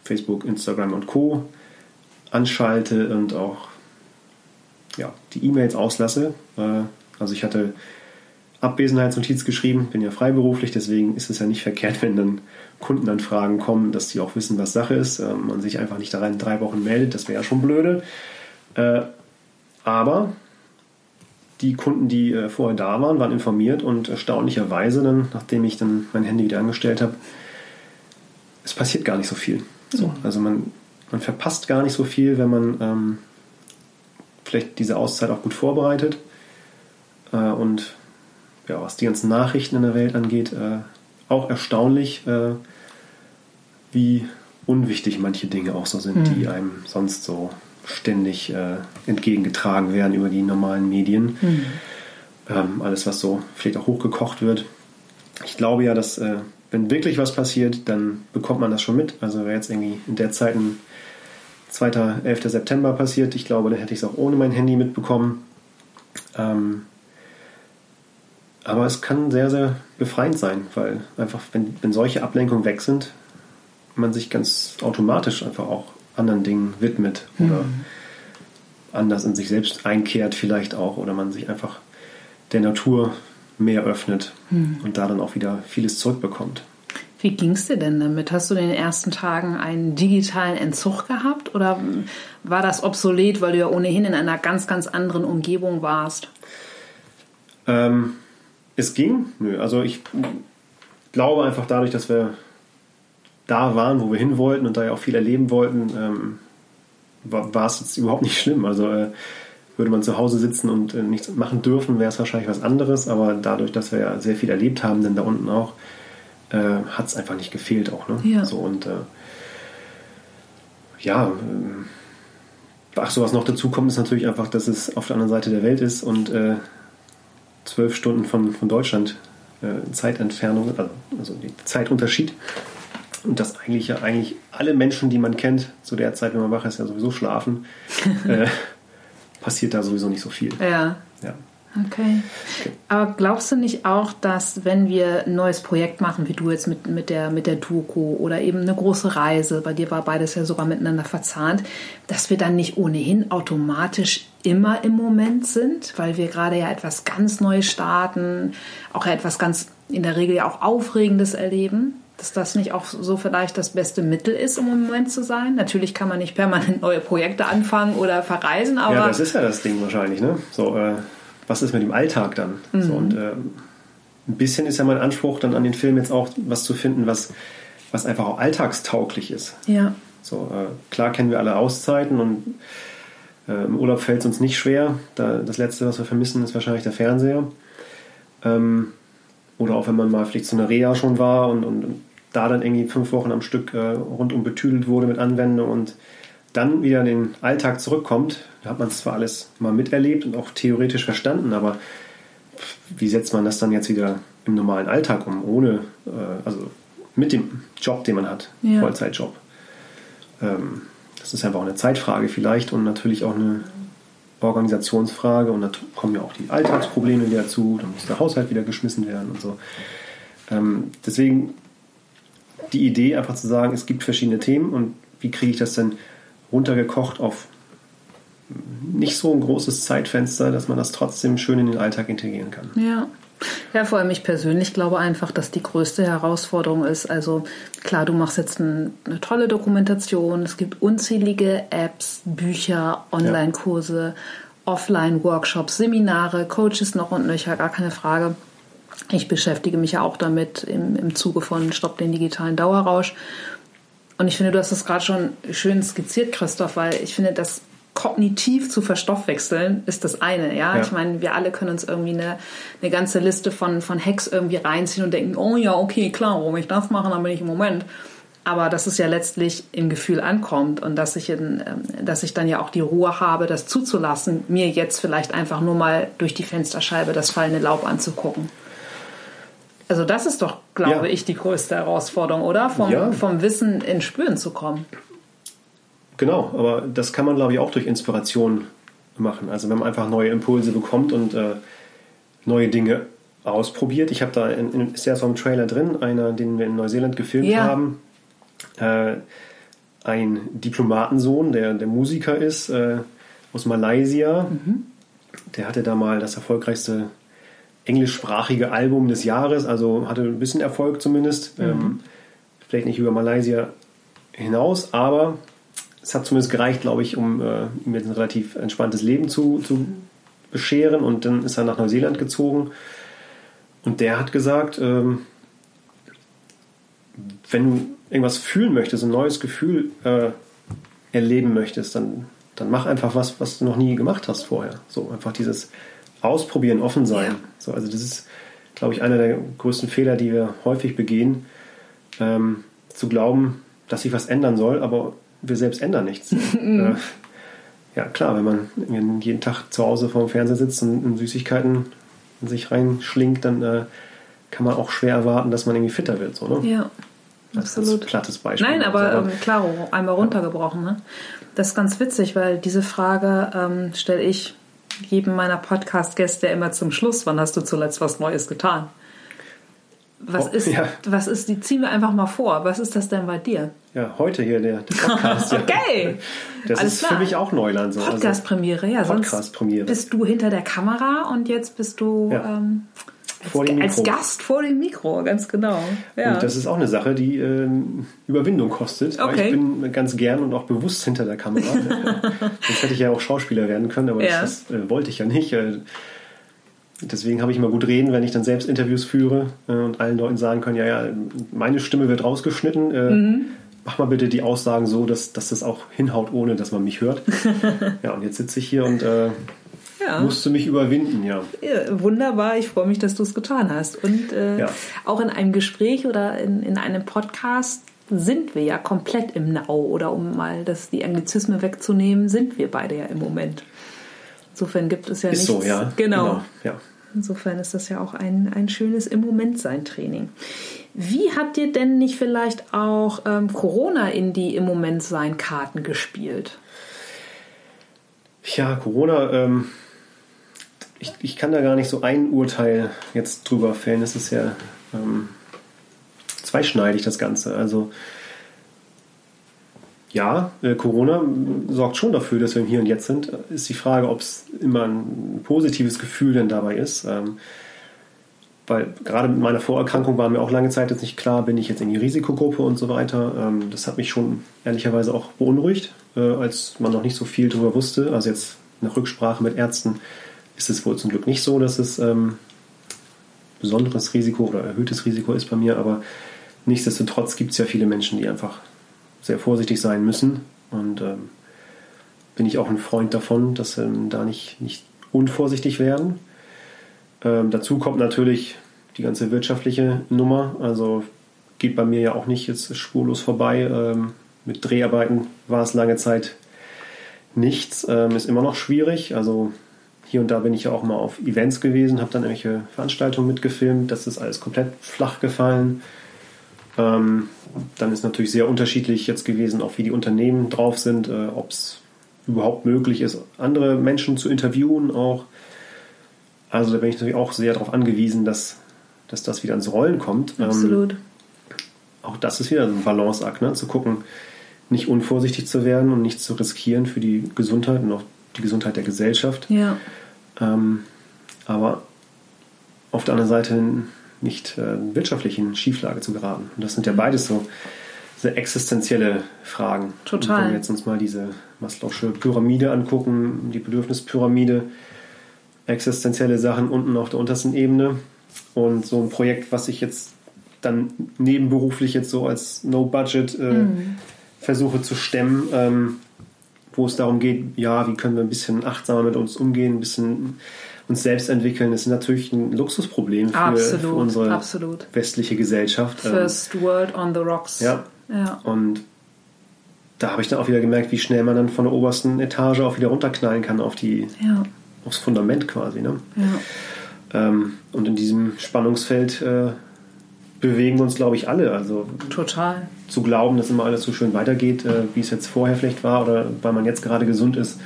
Facebook, Instagram und Co. anschalte und auch ja, die E-Mails auslasse. Äh, also ich hatte Abwesenheitsnotiz geschrieben, bin ja freiberuflich, deswegen ist es ja nicht verkehrt, wenn dann Kundenanfragen kommen, dass die auch wissen, was Sache ist. Äh, man sich einfach nicht da rein drei Wochen meldet, das wäre ja schon blöde. Äh, aber die Kunden, die vorher da waren, waren informiert und erstaunlicherweise dann, nachdem ich dann mein Handy wieder angestellt habe, es passiert gar nicht so viel. So, mhm. Also man, man verpasst gar nicht so viel, wenn man ähm, vielleicht diese Auszeit auch gut vorbereitet. Äh, und ja, was die ganzen Nachrichten in der Welt angeht, äh, auch erstaunlich, äh, wie unwichtig manche Dinge auch so sind, mhm. die einem sonst so ständig äh, entgegengetragen werden über die normalen Medien. Mhm. Ähm, alles, was so vielleicht auch hochgekocht wird. Ich glaube ja, dass äh, wenn wirklich was passiert, dann bekommt man das schon mit. Also wäre jetzt irgendwie in der Zeit ein 2. 11. September passiert, ich glaube, dann hätte ich es auch ohne mein Handy mitbekommen. Ähm, aber es kann sehr, sehr befreiend sein, weil einfach, wenn, wenn solche Ablenkungen weg sind, man sich ganz automatisch einfach auch anderen Dingen widmet oder mhm. anders in sich selbst einkehrt vielleicht auch oder man sich einfach der Natur mehr öffnet mhm. und da dann auch wieder vieles zurückbekommt. Wie ging es dir denn damit? Hast du in den ersten Tagen einen digitalen Entzug gehabt oder war das obsolet, weil du ja ohnehin in einer ganz, ganz anderen Umgebung warst? Ähm, es ging. Nö, also ich glaube einfach dadurch, dass wir da waren, wo wir hin wollten und da ja auch viel erleben wollten, ähm, war, es jetzt überhaupt nicht schlimm. Also äh, würde man zu Hause sitzen und äh, nichts machen dürfen, wäre es wahrscheinlich was anderes. Aber dadurch, dass wir ja sehr viel erlebt haben, denn da unten auch, äh, hat es einfach nicht gefehlt auch. Ne? Ja. So und äh, ja, ähm, ach so was noch dazu kommt, ist natürlich einfach, dass es auf der anderen Seite der Welt ist und äh, zwölf Stunden von, von Deutschland äh, Zeitentfernung, also, also die Zeitunterschied. Und dass eigentlich ja eigentlich alle Menschen, die man kennt, zu der Zeit, wenn man wach ist, ja sowieso schlafen, äh, passiert da sowieso nicht so viel. Ja. ja. Okay. Aber glaubst du nicht auch, dass wenn wir ein neues Projekt machen, wie du jetzt mit, mit, der, mit der Doku oder eben eine große Reise, bei dir war beides ja sogar miteinander verzahnt, dass wir dann nicht ohnehin automatisch immer im Moment sind, weil wir gerade ja etwas ganz Neues starten, auch etwas ganz in der Regel ja auch Aufregendes erleben? dass das nicht auch so vielleicht das beste Mittel ist, um im Moment zu sein. Natürlich kann man nicht permanent neue Projekte anfangen oder verreisen, aber. Ja, das ist ja das Ding wahrscheinlich, ne? So, äh, was ist mit dem Alltag dann? Mhm. So, und äh, ein bisschen ist ja mein Anspruch, dann an den Film jetzt auch was zu finden, was, was einfach auch alltagstauglich ist. Ja. So, äh, klar kennen wir alle Auszeiten und äh, im Urlaub fällt es uns nicht schwer. Da, das Letzte, was wir vermissen, ist wahrscheinlich der Fernseher. Ähm, oder auch wenn man mal vielleicht zu einer Reha schon war und, und da dann irgendwie fünf Wochen am Stück äh, rundum betüdelt wurde mit Anwendung und dann wieder in den Alltag zurückkommt, da hat man zwar alles mal miterlebt und auch theoretisch verstanden, aber wie setzt man das dann jetzt wieder im normalen Alltag um, ohne, äh, also mit dem Job, den man hat, ja. Vollzeitjob? Ähm, das ist einfach auch eine Zeitfrage vielleicht und natürlich auch eine Organisationsfrage und da kommen ja auch die Alltagsprobleme wieder dazu, dann muss der Haushalt wieder geschmissen werden und so. Ähm, deswegen die Idee einfach zu sagen, es gibt verschiedene Themen und wie kriege ich das denn runtergekocht auf nicht so ein großes Zeitfenster, dass man das trotzdem schön in den Alltag integrieren kann. Ja. Ja, vor allem ich persönlich glaube einfach, dass die größte Herausforderung ist. Also klar, du machst jetzt ein, eine tolle Dokumentation. Es gibt unzählige Apps, Bücher, Online-Kurse. Offline-Workshops, Seminare, Coaches noch und nöcher, gar keine Frage. Ich beschäftige mich ja auch damit im, im Zuge von Stopp den digitalen Dauerrausch. Und ich finde, du hast das gerade schon schön skizziert, Christoph, weil ich finde, das kognitiv zu verstoffwechseln ist das eine. Ja? ja? ich meine, wir alle können uns irgendwie eine, eine ganze Liste von, von Hacks irgendwie reinziehen und denken, oh ja, okay, klar, warum ich das mache, dann bin ich im Moment. Aber dass es ja letztlich im Gefühl ankommt und dass ich, in, ähm, dass ich dann ja auch die Ruhe habe, das zuzulassen, mir jetzt vielleicht einfach nur mal durch die Fensterscheibe das fallende Laub anzugucken. Also das ist doch, glaube ja. ich, die größte Herausforderung, oder? Vom, ja. vom Wissen ins Spüren zu kommen. Genau, aber das kann man, glaube ich, auch durch Inspiration machen. Also wenn man einfach neue Impulse bekommt und äh, neue Dinge ausprobiert. Ich habe da, in, in, ist ja so ein Trailer drin, einer, den wir in Neuseeland gefilmt ja. haben. Äh, ein Diplomatensohn, der, der Musiker ist, äh, aus Malaysia. Mhm. Der hatte da mal das erfolgreichste englischsprachige Album des Jahres, also hatte ein bisschen Erfolg zumindest. Mhm. Ähm, vielleicht nicht über Malaysia hinaus, aber es hat zumindest gereicht, glaube ich, um äh, ihm jetzt ein relativ entspanntes Leben zu, zu bescheren. Und dann ist er nach Neuseeland gezogen. Und der hat gesagt, ähm, wenn du irgendwas fühlen möchtest, ein neues Gefühl äh, erleben möchtest, dann, dann mach einfach was, was du noch nie gemacht hast vorher. So einfach dieses Ausprobieren, offen sein. So, also das ist, glaube ich, einer der größten Fehler, die wir häufig begehen, ähm, zu glauben, dass sich was ändern soll, aber wir selbst ändern nichts. äh, ja, klar, wenn man jeden Tag zu Hause vor dem Fernseher sitzt und, und Süßigkeiten in sich reinschlingt, dann äh, kann man auch schwer erwarten, dass man irgendwie fitter wird. So, ne? Ja, absolut. plattes Beispiel. Nein, aber also, ähm, klar, einmal runtergebrochen. Ne? Das ist ganz witzig, weil diese Frage ähm, stelle ich jedem meiner Podcast-Gäste immer zum Schluss. Wann hast du zuletzt was Neues getan? Was oh, ist, ja. was ist, die ziehen wir einfach mal vor. Was ist das denn bei dir? Ja, heute hier der, der Podcast. okay. Das Alles ist klar. für mich auch Neuland. So. Podcast-Premiere, ja. Podcast-Premiere. Bist du hinter der Kamera und jetzt bist du ja. ähm, als, als, Gast vor dem Mikro, ganz genau. Ja. Und das ist auch eine Sache, die äh, Überwindung kostet. Okay. ich bin ganz gern und auch bewusst hinter der Kamera. Sonst hätte ich ja auch Schauspieler werden können, aber das äh, wollte ich ja nicht. Äh, deswegen habe ich immer gut reden, wenn ich dann selbst Interviews führe äh, und allen Leuten sagen kann, ja, ja, meine Stimme wird rausgeschnitten. Äh, mhm. Mach mal bitte die Aussagen so, dass, dass das auch hinhaut, ohne dass man mich hört. ja, und jetzt sitze ich hier und äh, ja. musste mich überwinden, ja. ja. Wunderbar, ich freue mich, dass du es getan hast. Und äh, ja. auch in einem Gespräch oder in, in einem Podcast sind wir ja komplett im Now oder um mal das, die Anglizismen wegzunehmen, sind wir beide ja im Moment. Insofern gibt es ja ist nichts. so, ja. Genau. genau ja. Insofern ist das ja auch ein, ein schönes im Moment sein Training. Wie habt ihr denn nicht vielleicht auch ähm, Corona in die im Moment sein Karten gespielt? Ja, Corona, ähm, ich, ich kann da gar nicht so ein Urteil jetzt drüber fällen. Es ist ja ähm, zweischneidig, das Ganze. Also ja, äh, Corona sorgt schon dafür, dass wir im Hier und Jetzt sind. Ist die Frage, ob es immer ein positives Gefühl denn dabei ist. Ähm, weil gerade mit meiner Vorerkrankung war mir auch lange Zeit jetzt nicht klar, bin ich jetzt in die Risikogruppe und so weiter. Ähm, das hat mich schon ehrlicherweise auch beunruhigt, äh, als man noch nicht so viel darüber wusste. Also jetzt nach Rücksprache mit Ärzten ist es wohl zum Glück nicht so, dass es ähm, besonderes Risiko oder erhöhtes Risiko ist bei mir, aber nichtsdestotrotz gibt es ja viele Menschen, die einfach sehr vorsichtig sein müssen. Und ähm, bin ich auch ein Freund davon, dass ähm, da nicht, nicht unvorsichtig werden. Ähm, dazu kommt natürlich die ganze wirtschaftliche Nummer. Also geht bei mir ja auch nicht jetzt spurlos vorbei. Ähm, mit Dreharbeiten war es lange Zeit nichts. Ähm, ist immer noch schwierig. Also hier und da bin ich ja auch mal auf Events gewesen, habe dann irgendwelche Veranstaltungen mitgefilmt. Das ist alles komplett flach gefallen. Ähm, dann ist natürlich sehr unterschiedlich jetzt gewesen, auch wie die Unternehmen drauf sind, äh, ob es überhaupt möglich ist, andere Menschen zu interviewen auch. Also da bin ich natürlich auch sehr darauf angewiesen, dass, dass das wieder ins Rollen kommt. Ähm, Absolut. Ähm, auch das ist wieder ein Balanceakt, ne? zu gucken, nicht unvorsichtig zu werden und nichts zu riskieren für die Gesundheit und auch die Gesundheit der Gesellschaft. Ja. Ähm, aber auf der anderen Seite nicht äh, wirtschaftlich in Schieflage zu geraten. Und das sind ja beides so sehr existenzielle Fragen. Total. Und wenn wir jetzt uns mal diese Maslow'sche Pyramide angucken, die Bedürfnispyramide, existenzielle Sachen unten auf der untersten Ebene und so ein Projekt, was ich jetzt dann nebenberuflich jetzt so als No-Budget äh, mhm. versuche zu stemmen, ähm, wo es darum geht, ja, wie können wir ein bisschen achtsamer mit uns umgehen, ein bisschen uns selbst entwickeln, ist natürlich ein Luxusproblem für, absolut, für unsere absolut. westliche Gesellschaft. Ähm, First ähm, World on the Rocks. Ja. ja. Und da habe ich dann auch wieder gemerkt, wie schnell man dann von der obersten Etage auch wieder runterknallen kann auf die, ja. aufs Fundament quasi. Ne? Ja. Ähm, und in diesem Spannungsfeld äh, bewegen wir uns, glaube ich, alle. Also total. Zu glauben, dass immer alles so schön weitergeht, äh, wie es jetzt vorher vielleicht war oder weil man jetzt gerade gesund ist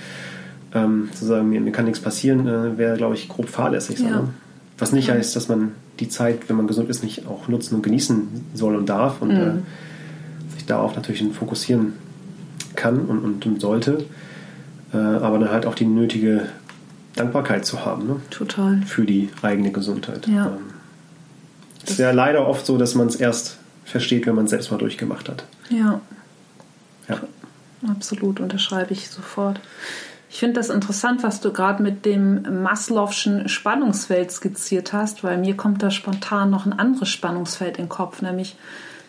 ähm, zu sagen, mir, mir, kann nichts passieren, äh, wäre, glaube ich, grob fahrlässig. Ja. So, Was nicht heißt, dass man die Zeit, wenn man gesund ist, nicht auch nutzen und genießen soll und darf und mhm. äh, sich darauf natürlich fokussieren kann und, und, und sollte. äh, aber dann halt auch die nötige Dankbarkeit zu haben. Ne? Total. Für die eigene Gesundheit. Ja. Ähm, es ist ja leider oft so, dass man es erst versteht, wenn man es selbst mal durchgemacht hat. Ja. Ja. Absolut, unterschreibe ich sofort. Ich finde das interessant, was du gerade mit dem Maslow'schen Spannungsfeld skizziert hast, weil mir kommt da spontan noch ein anderes Spannungsfeld in den Kopf, nämlich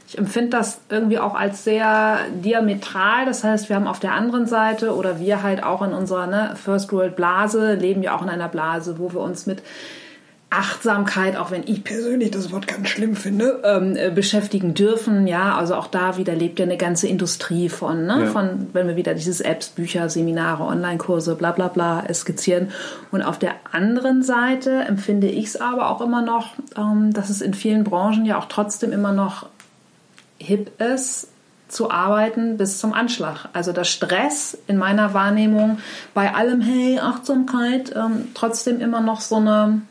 ich empfinde das irgendwie auch als sehr diametral. Das heißt, wir haben auf der anderen Seite oder wir halt auch in unserer ne, First World Blase leben ja auch in einer Blase, wo wir uns mit Achtsamkeit, auch wenn ich persönlich das Wort ganz schlimm finde, ähm, äh, beschäftigen dürfen. Ja, also auch da wieder lebt ja eine ganze Industrie von, ne? Ja. von wenn wir wieder dieses Apps, Bücher, Seminare, Online-Kurse, bla bla bla skizzieren. Und auf der anderen Seite empfinde ich es aber auch immer noch, ähm, dass es in vielen Branchen ja auch trotzdem immer noch hip ist, zu arbeiten bis zum Anschlag. Also der Stress in meiner Wahrnehmung bei allem, hey, Achtsamkeit, ähm, trotzdem immer noch so eine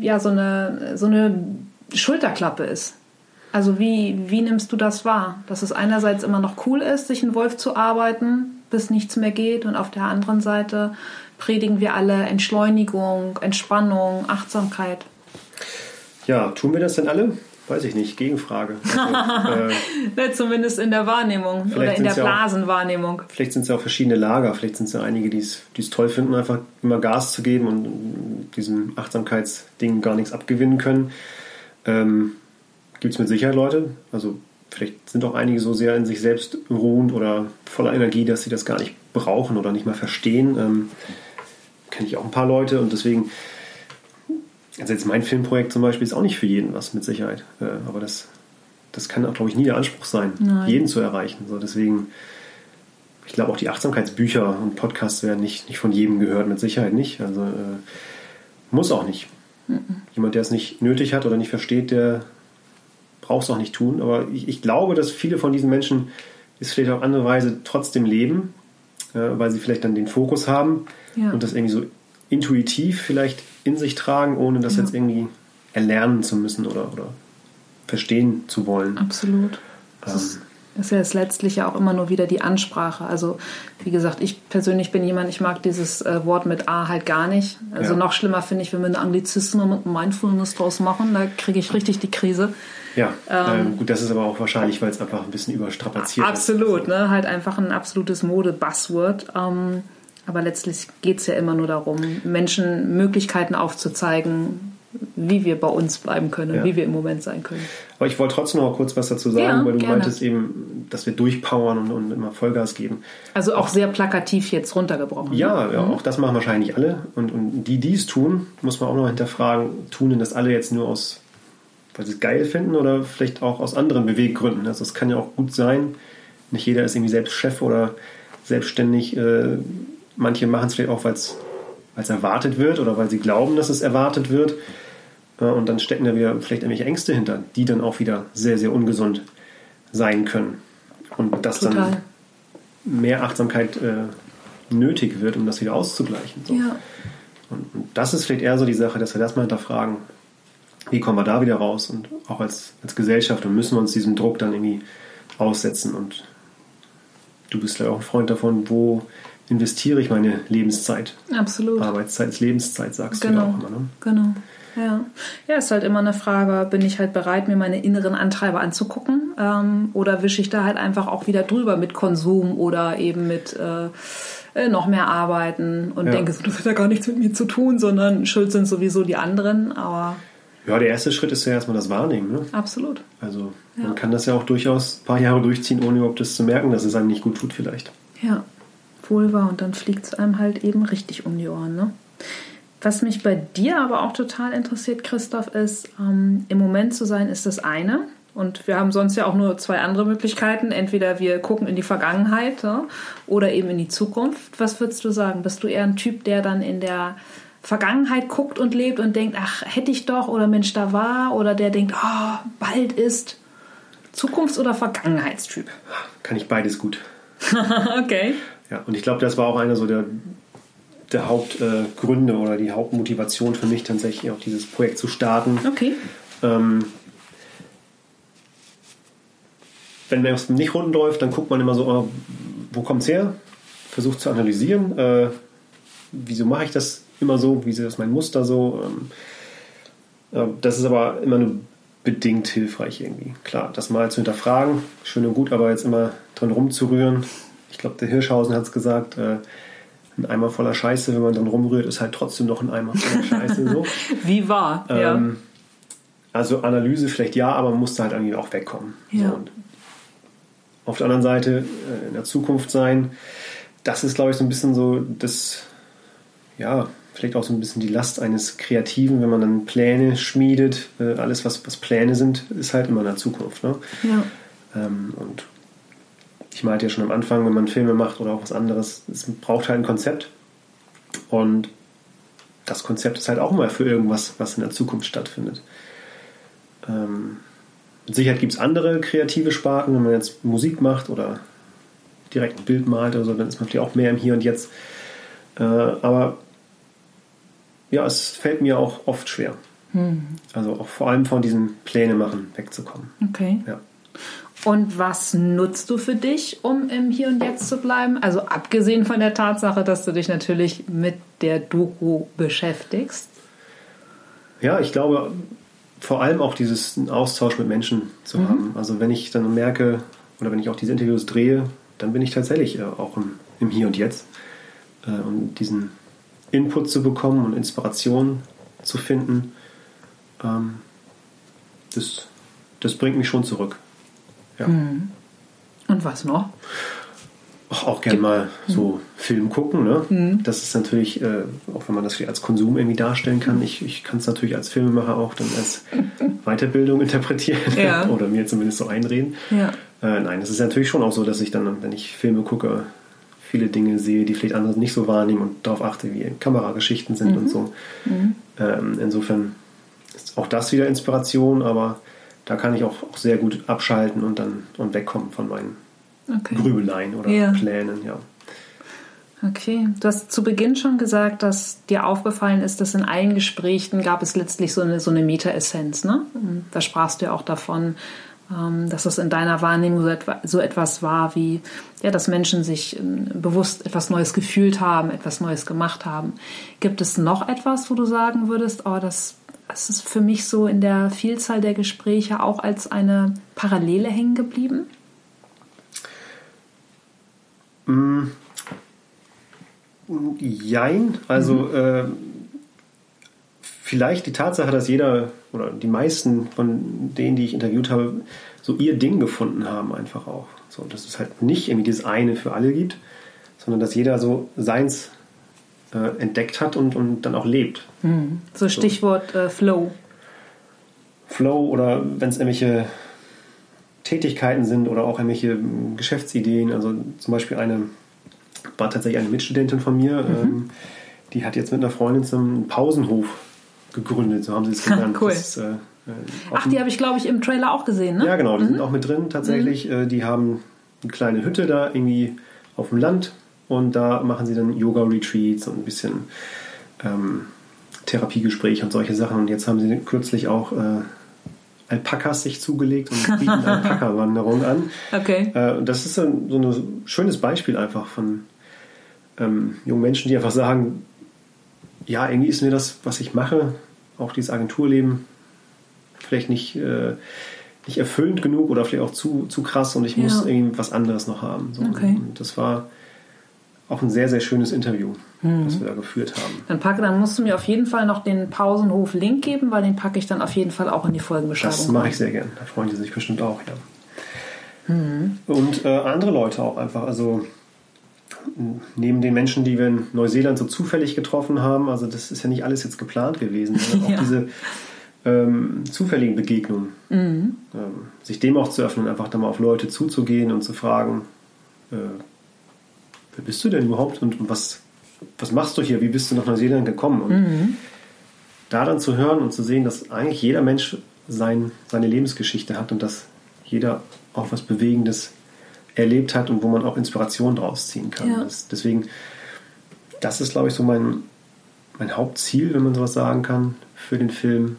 ja so eine, so eine Schulterklappe ist. Also wie, wie nimmst du das wahr? Dass es einerseits immer noch cool ist, sich in Wolf zu arbeiten, bis nichts mehr geht und auf der anderen Seite predigen wir alle Entschleunigung, Entspannung, Achtsamkeit. Ja, tun wir das denn alle? Weiß ich nicht, Gegenfrage. Also, äh, Zumindest in der Wahrnehmung oder in der Blasenwahrnehmung. Auch, vielleicht sind es ja auch verschiedene Lager. Vielleicht sind es ja einige, die es toll finden, einfach immer Gas zu geben und diesem Achtsamkeitsding gar nichts abgewinnen können. Ähm, Gibt es mit Sicherheit Leute. Also vielleicht sind auch einige so sehr in sich selbst ruhend oder voller Energie, dass sie das gar nicht brauchen oder nicht mal verstehen. Ähm, Kenne ich auch ein paar Leute und deswegen also jetzt mein Filmprojekt zum Beispiel ist auch nicht für jeden was, mit Sicherheit. Äh, aber das, das kann auch, glaube ich, nie der Anspruch sein, Nein. jeden zu erreichen. So, deswegen, ich glaube auch die Achtsamkeitsbücher und Podcasts werden nicht, nicht von jedem gehört, mit Sicherheit nicht. Also äh, muss auch nicht. Mhm. Jemand, der es nicht nötig hat oder nicht versteht, der braucht es auch nicht tun. Aber ich, ich, glaube, dass viele von diesen Menschen es vielleicht auf andere Weise trotzdem leben, äh, weil sie vielleicht dann den Fokus haben ja. und das irgendwie so intuitiv vielleicht in sich tragen, ohne das ja. jetzt irgendwie erlernen zu müssen oder, oder verstehen zu wollen. Absolut. Das ähm, ist, ja jetzt letztlich ja auch immer nur wieder die Ansprache. Also wie gesagt, ich persönlich bin jemand, ich mag dieses äh, Wort mit A halt gar nicht. Also ja. noch schlimmer finde ich, wenn wir eine Anglizismus mit Mindfulness draus machen, da kriege ich richtig die Krise. Ja, ähm, ähm, gut, das ist aber auch wahrscheinlich, weil es einfach ein bisschen überstrapaziert absolut, ist. Absolut, ne? halt einfach ein absolutes Mode-Buzzword. Ähm, aber letztlich geht es ja immer nur darum, Menschen Möglichkeiten aufzuzeigen, wie wir bei uns bleiben können, ja. wie wir im Moment sein können. Aber ich wollte trotzdem noch kurz was dazu sagen, ja, weil du gerne. meintest eben, dass wir durchpowern und, und, immer Vollgas geben. Also auch, auch sehr plakativ jetzt runtergebrochen. Ja, ne? ja mhm. auch das machen wahrscheinlich alle. Und, und die, die es tun, muss man auch noch hinterfragen, tun denn das alle jetzt nur aus, weil sie es geil finden oder vielleicht auch aus anderen Beweggründen. Also es kann ja auch gut sein, nicht jeder ist irgendwie selbst Chef oder selbstständig. Äh, Manche machen es vielleicht auch, weil es erwartet wird oder weil sie glauben, dass es erwartet wird. Und dann stecken da wieder vielleicht irgendwelche Ängste hinter, die dann auch wieder sehr, sehr ungesund sein können. Und dass Total. dann mehr Achtsamkeit äh, nötig wird, um das wieder auszugleichen. So. Ja. Und, und, das ist vielleicht eher so die Sache, dass wir das mal hinterfragen, wie kommen wir da wieder raus und auch als, als Gesellschaft und müssen wir uns diesem Druck dann irgendwie aussetzen. Und du bist ja auch ein Freund davon, wo investiere ich meine Lebenszeit. Absolut. Arbeitszeit ist Lebenszeit, sagst genau. du ja auch immer. Ne? Genau. Ja. ja, ist halt immer eine Frage, bin ich halt bereit, mir meine inneren Antreiber anzugucken ähm, oder wische ich da halt einfach auch wieder drüber mit Konsum oder eben mit äh, äh noch mehr Arbeiten und ja. denke so, das hat ja gar nichts mit mir zu tun, sondern schuld sind sowieso die anderen, aber... Ja, der erste Schritt ist ja erstmal das Wahrnehmen. Ne? Absolut. Also ja. man kann das ja auch durchaus ein paar Jahre durchziehen, ohne überhaupt das zu merken, dass es einem nicht gut tut vielleicht. Ja, war und dann fliegt es einem halt eben richtig um die Ohren. Ne? Was mich bei dir aber auch total interessiert, Christoph, ist, ähm, im Moment zu sein, ist das eine. Und wir haben sonst ja auch nur zwei andere Möglichkeiten. Entweder wir gucken in die Vergangenheit ja, oder eben in die Zukunft. Was würdest du sagen? Bist du eher ein Typ, der dann in der Vergangenheit guckt und lebt und denkt, ach, hätte ich doch oder Mensch, da war? Oder der denkt, oh, bald ist Zukunfts- oder Vergangenheitstyp? Kann ich beides gut. okay. Ja, und ich glaube, das war auch einer so der, der Hauptgründe äh, oder die Hauptmotivation für mich tatsächlich auch dieses Projekt zu starten. Okay. Ähm, wenn es nicht rund läuft, dann guckt man immer so, oh, wo kommt es her? versucht zu analysieren, äh, wieso mache ich das immer so, wieso ist mein Muster so. Ähm, äh, das ist aber immer nur bedingt hilfreich irgendwie. Klar, das mal zu hinterfragen, schön und gut, aber jetzt immer dran rumzurühren. Ich glaube, der Hirschhausen hat es gesagt, äh, ein Eimer voller Scheiße, wenn man dran rumrührt, ist halt trotzdem noch ein Eimer voller Scheiße. So. Wie wahr, ähm, ja. Also Analyse vielleicht ja, aber man musste halt irgendwie auch wegkommen. Ja. So, auf der anderen Seite äh, in der Zukunft sein, das ist, glaube ich, so ein bisschen so das, ja, vielleicht auch so ein bisschen die Last eines Kreativen, wenn man dann Pläne schmiedet. Äh, alles, was, was Pläne sind, ist halt immer in der Zukunft. Ne? Ja. Ähm, und ich meinte ja schon am Anfang, wenn man Filme macht oder auch was anderes, es braucht halt ein Konzept. Und das Konzept ist halt auch mal für irgendwas, was in der Zukunft stattfindet. Ähm, mit Sicherheit gibt es andere kreative Sparten, wenn man jetzt Musik macht oder direkt ein Bild malt oder so, dann ist man natürlich auch mehr im Hier und Jetzt. Äh, aber ja, es fällt mir auch oft schwer. Hm. Also auch vor allem von diesem Pläne machen wegzukommen. Okay. Ja. Und was nutzt du für dich, um im Hier und Jetzt zu bleiben? Also abgesehen von der Tatsache, dass du dich natürlich mit der Doku beschäftigst. Ja, ich glaube, vor allem auch dieses Austausch mit Menschen zu mhm. haben. Also wenn ich dann merke oder wenn ich auch diese Interviews drehe, dann bin ich tatsächlich äh, auch im, im, Hier und Jetzt. Äh, und diesen Input zu bekommen und Inspiration zu finden, ähm, das, das bringt mich schon zurück. Ja. Mhm. Und was noch? Ach, auch gerne mal so mhm. Film gucken. Ne? Mhm. Das ist natürlich, äh, auch wenn man das als Konsum irgendwie darstellen kann, ich, ich kann es natürlich als Filmemacher auch dann als Weiterbildung interpretieren ja. oder mir zumindest so einreden. Ja. Äh, nein, es ist natürlich schon auch so, dass ich dann, wenn ich Filme gucke, viele Dinge sehe, die vielleicht andere nicht so wahrnehmen und darauf achte, wie Kamerageschichten sind mhm. und so. Mhm. Ähm, insofern ist auch das wieder Inspiration, aber da kann ich auch, auch sehr gut abschalten und dann und wegkommen von meinen okay. Grübeleien oder ja. Plänen, ja. Okay, du hast zu Beginn schon gesagt, dass dir aufgefallen ist, dass in allen Gesprächen gab es letztlich so eine, so eine Meta-Essenz. Ne? Da sprachst du ja auch davon, ähm, dass es in deiner Wahrnehmung so etwas war wie, ja, dass Menschen sich ähm, bewusst etwas Neues gefühlt haben, etwas Neues gemacht haben. Gibt es noch etwas, wo du sagen würdest, oh, das, das ist für mich so in der Vielzahl der Gespräche auch als eine Parallele hängen geblieben? Mm. Jein. Also mhm. äh, vielleicht die Tatsache, dass jeder oder die meisten von denen, die ich interviewt habe, so ihr Ding gefunden haben, einfach auch. So, dass es halt nicht irgendwie das eine für alle gibt, sondern dass jeder so seins äh, entdeckt hat und, und dann auch lebt. Mhm. So Stichwort äh, Flow. Flow oder wenn es irgendwelche Tätigkeiten sind oder auch irgendwelche Geschäftsideen. Also zum Beispiel eine war tatsächlich eine Mitstudentin von mir, mhm. ähm, die hat jetzt mit einer Freundin zum Pausenhof gegründet, so haben sie es genannt. cool. Ist, äh, äh, Ach, die habe ich, glaube ich, im Trailer auch gesehen, ne? Ja, genau, die mhm. sind auch mit drin tatsächlich. Mhm. Äh, die haben eine kleine Hütte da irgendwie auf dem Land und da machen sie dann Yoga-Retreats und ein bisschen ähm, Therapiegespräche und solche Sachen. Und jetzt haben sie kürzlich auch äh, Alpakas sich zugelegt und bieten Alpaka-Wanderung an. Okay. Äh, das ist so ein, so ein schönes Beispiel einfach von ähm, jungen Menschen, die einfach sagen, ja, irgendwie ist mir das, was ich mache, auch dieses Agenturleben, vielleicht nicht, äh, nicht erfüllend genug oder vielleicht auch zu, zu krass und ich ja. muss irgendwie was anderes noch haben. So. Okay. Und das war auch ein sehr, sehr schönes Interview, mhm. das wir da geführt haben. Dann, packe, dann musst du mir auf jeden Fall noch den Pausenhof-Link geben, weil den packe ich dann auf jeden Fall auch in die Folgenbeschreibung. Das mache ich sehr gern. Da freuen die sich bestimmt auch, ja. Mhm. Und äh, andere Leute auch einfach. Also neben den Menschen, die wir in Neuseeland so zufällig getroffen haben, also das ist ja nicht alles jetzt geplant gewesen, sondern auch diese ähm, zufälligen Begegnungen. Mhm. Ähm, sich dem auch zu öffnen, einfach da mal auf Leute zuzugehen und zu fragen, äh, wer bist du denn überhaupt und was, was machst du hier? Wie bist du nach Neuseeland gekommen? Und mhm. da dann zu hören und zu sehen, dass eigentlich jeder Mensch sein, seine Lebensgeschichte hat und dass jeder auch was Bewegendes erlebt hat und wo man auch Inspiration draus ziehen kann. Ja. Das, deswegen, das ist, glaube ich, so mein, mein Hauptziel, wenn man sowas sagen kann, für den Film.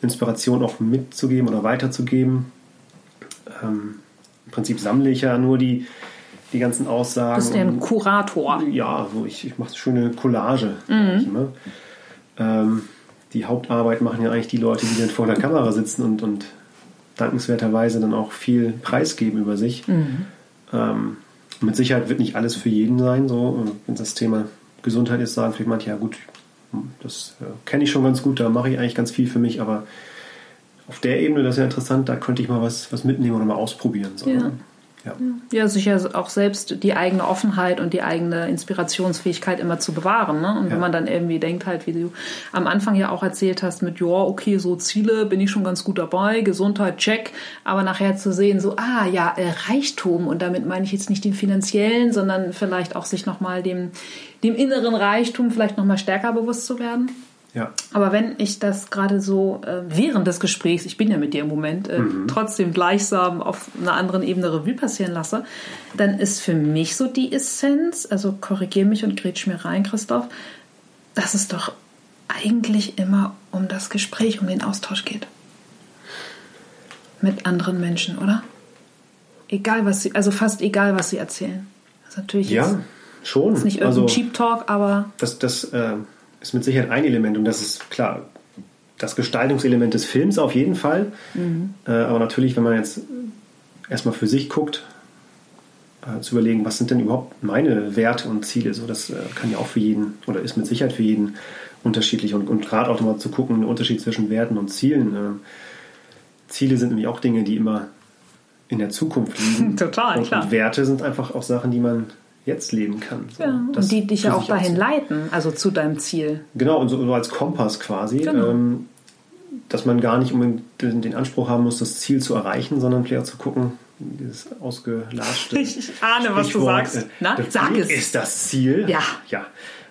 Inspiration auch mitzugeben oder weiterzugeben. Ähm, Im Prinzip sammle ich ja nur die, die ganzen Aussagen. Du bist ja ein Kurator. Ja, so ich, ich mache schöne Collage. Mhm. Ähm, die Hauptarbeit machen ja eigentlich die Leute, die dann vor der Kamera sitzen und, und dankenswerterweise dann auch viel preisgeben über sich. Mhm. Ähm, mit Sicherheit wird nicht alles für jeden sein. So, wenn das Thema Gesundheit ist, sagen vielleicht manche, ja gut, das äh, kenne ich schon ganz gut, da mache ich eigentlich ganz viel für mich, aber auf der Ebene, das ist ja interessant, da könnte ich mal was, was mitnehmen oder mal ausprobieren. So, ja. Ne? Ja. ja, sicher auch selbst die eigene Offenheit und die eigene Inspirationsfähigkeit immer zu bewahren. Ne? Und ja. wenn man dann irgendwie denkt, halt, wie du am Anfang ja auch erzählt hast, mit, ja, okay, so Ziele bin ich schon ganz gut dabei, Gesundheit, check, aber nachher zu sehen, so, ah, ja, äh, Reichtum, und damit meine ich jetzt nicht den finanziellen, sondern vielleicht auch sich nochmal dem, dem inneren Reichtum vielleicht nochmal stärker bewusst zu werden. Ja. Aber wenn ich das gerade so äh, während des Gesprächs, ich bin ja mit dir im Moment, äh, mhm. trotzdem gleichsam auf einer anderen Ebene Revue passieren lasse, dann ist für mich so die Essenz, also korrigier mich und grätsch mir rein, Christoph, dass es doch eigentlich immer um das Gespräch, um den Austausch geht. Mit anderen Menschen, oder? Egal, was sie, also fast egal, was sie erzählen. Das ist natürlich ja, jetzt, schon. Ist nicht irgendein also, Cheap Talk, aber. Das, das, äh ist mit Sicherheit ein Element und das ist klar das Gestaltungselement des Films auf jeden Fall. Mhm. Äh, aber natürlich, wenn man jetzt erstmal für sich guckt, äh, zu überlegen, was sind denn überhaupt meine Werte und Ziele, so das äh, kann ja auch für jeden oder ist mit Sicherheit für jeden unterschiedlich und, und gerade auch nochmal zu gucken, der Unterschied zwischen Werten und Zielen. Äh, Ziele sind nämlich auch Dinge, die immer in der Zukunft liegen. Total, und, klar. Und Werte sind einfach auch Sachen, die man jetzt leben kann. So, ja, und die dich ja auch dahin auch leiten, also zu deinem Ziel. Genau, und so, so als Kompass quasi. Genau. Ähm, dass man gar nicht unbedingt den, den, Anspruch haben muss, das Ziel zu erreichen, sondern vielleicht auch zu gucken, dieses ausgelaschte. Ich ahne, was du sagst. Äh, Na, sag es. Ist das Ziel? Ja. ja.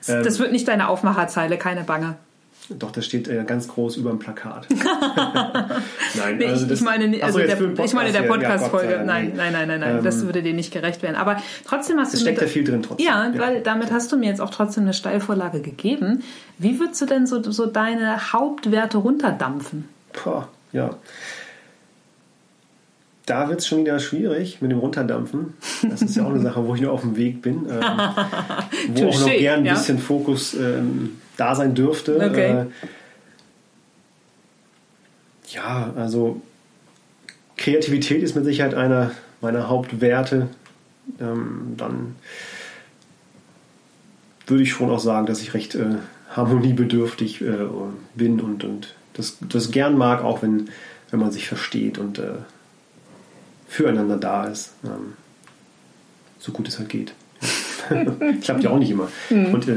Das ähm, wird nicht deine Aufmacherzeile, keine Bange. Doch, das steht äh, ganz groß über dem Plakat. nein, nee, also das, ich meine, also der, ich meine der Podcast-Folge. Ja, nein, nein, nein, nein, nein, ähm, das würde dir nicht gerecht werden. Aber trotzdem hast du. Es steckt ja viel drin trotzdem. Ja, ja, weil damit hast du mir jetzt auch trotzdem eine Steilvorlage gegeben. Wie würdest du denn so, so deine Hauptwerte runterdampfen? Boah, ja. Da wird es schon wieder schwierig mit dem Runterdampfen. Das ist ja auch eine Sache, wo ich nur auf dem Weg bin. Ähm, wo auch noch gern ein bisschen Fokus ähm, da sein dürfte. Okay. Äh, ja, also Kreativität ist mit Sicherheit einer meiner Hauptwerte. Ähm, dann würde ich schon auch sagen, dass ich recht äh, harmoniebedürftig äh, bin und, und das, das gern mag, auch wenn, wenn man sich versteht und äh, füreinander da ist. Ähm, so gut es halt geht. Klappt ja auch nicht immer. Mhm. Und äh,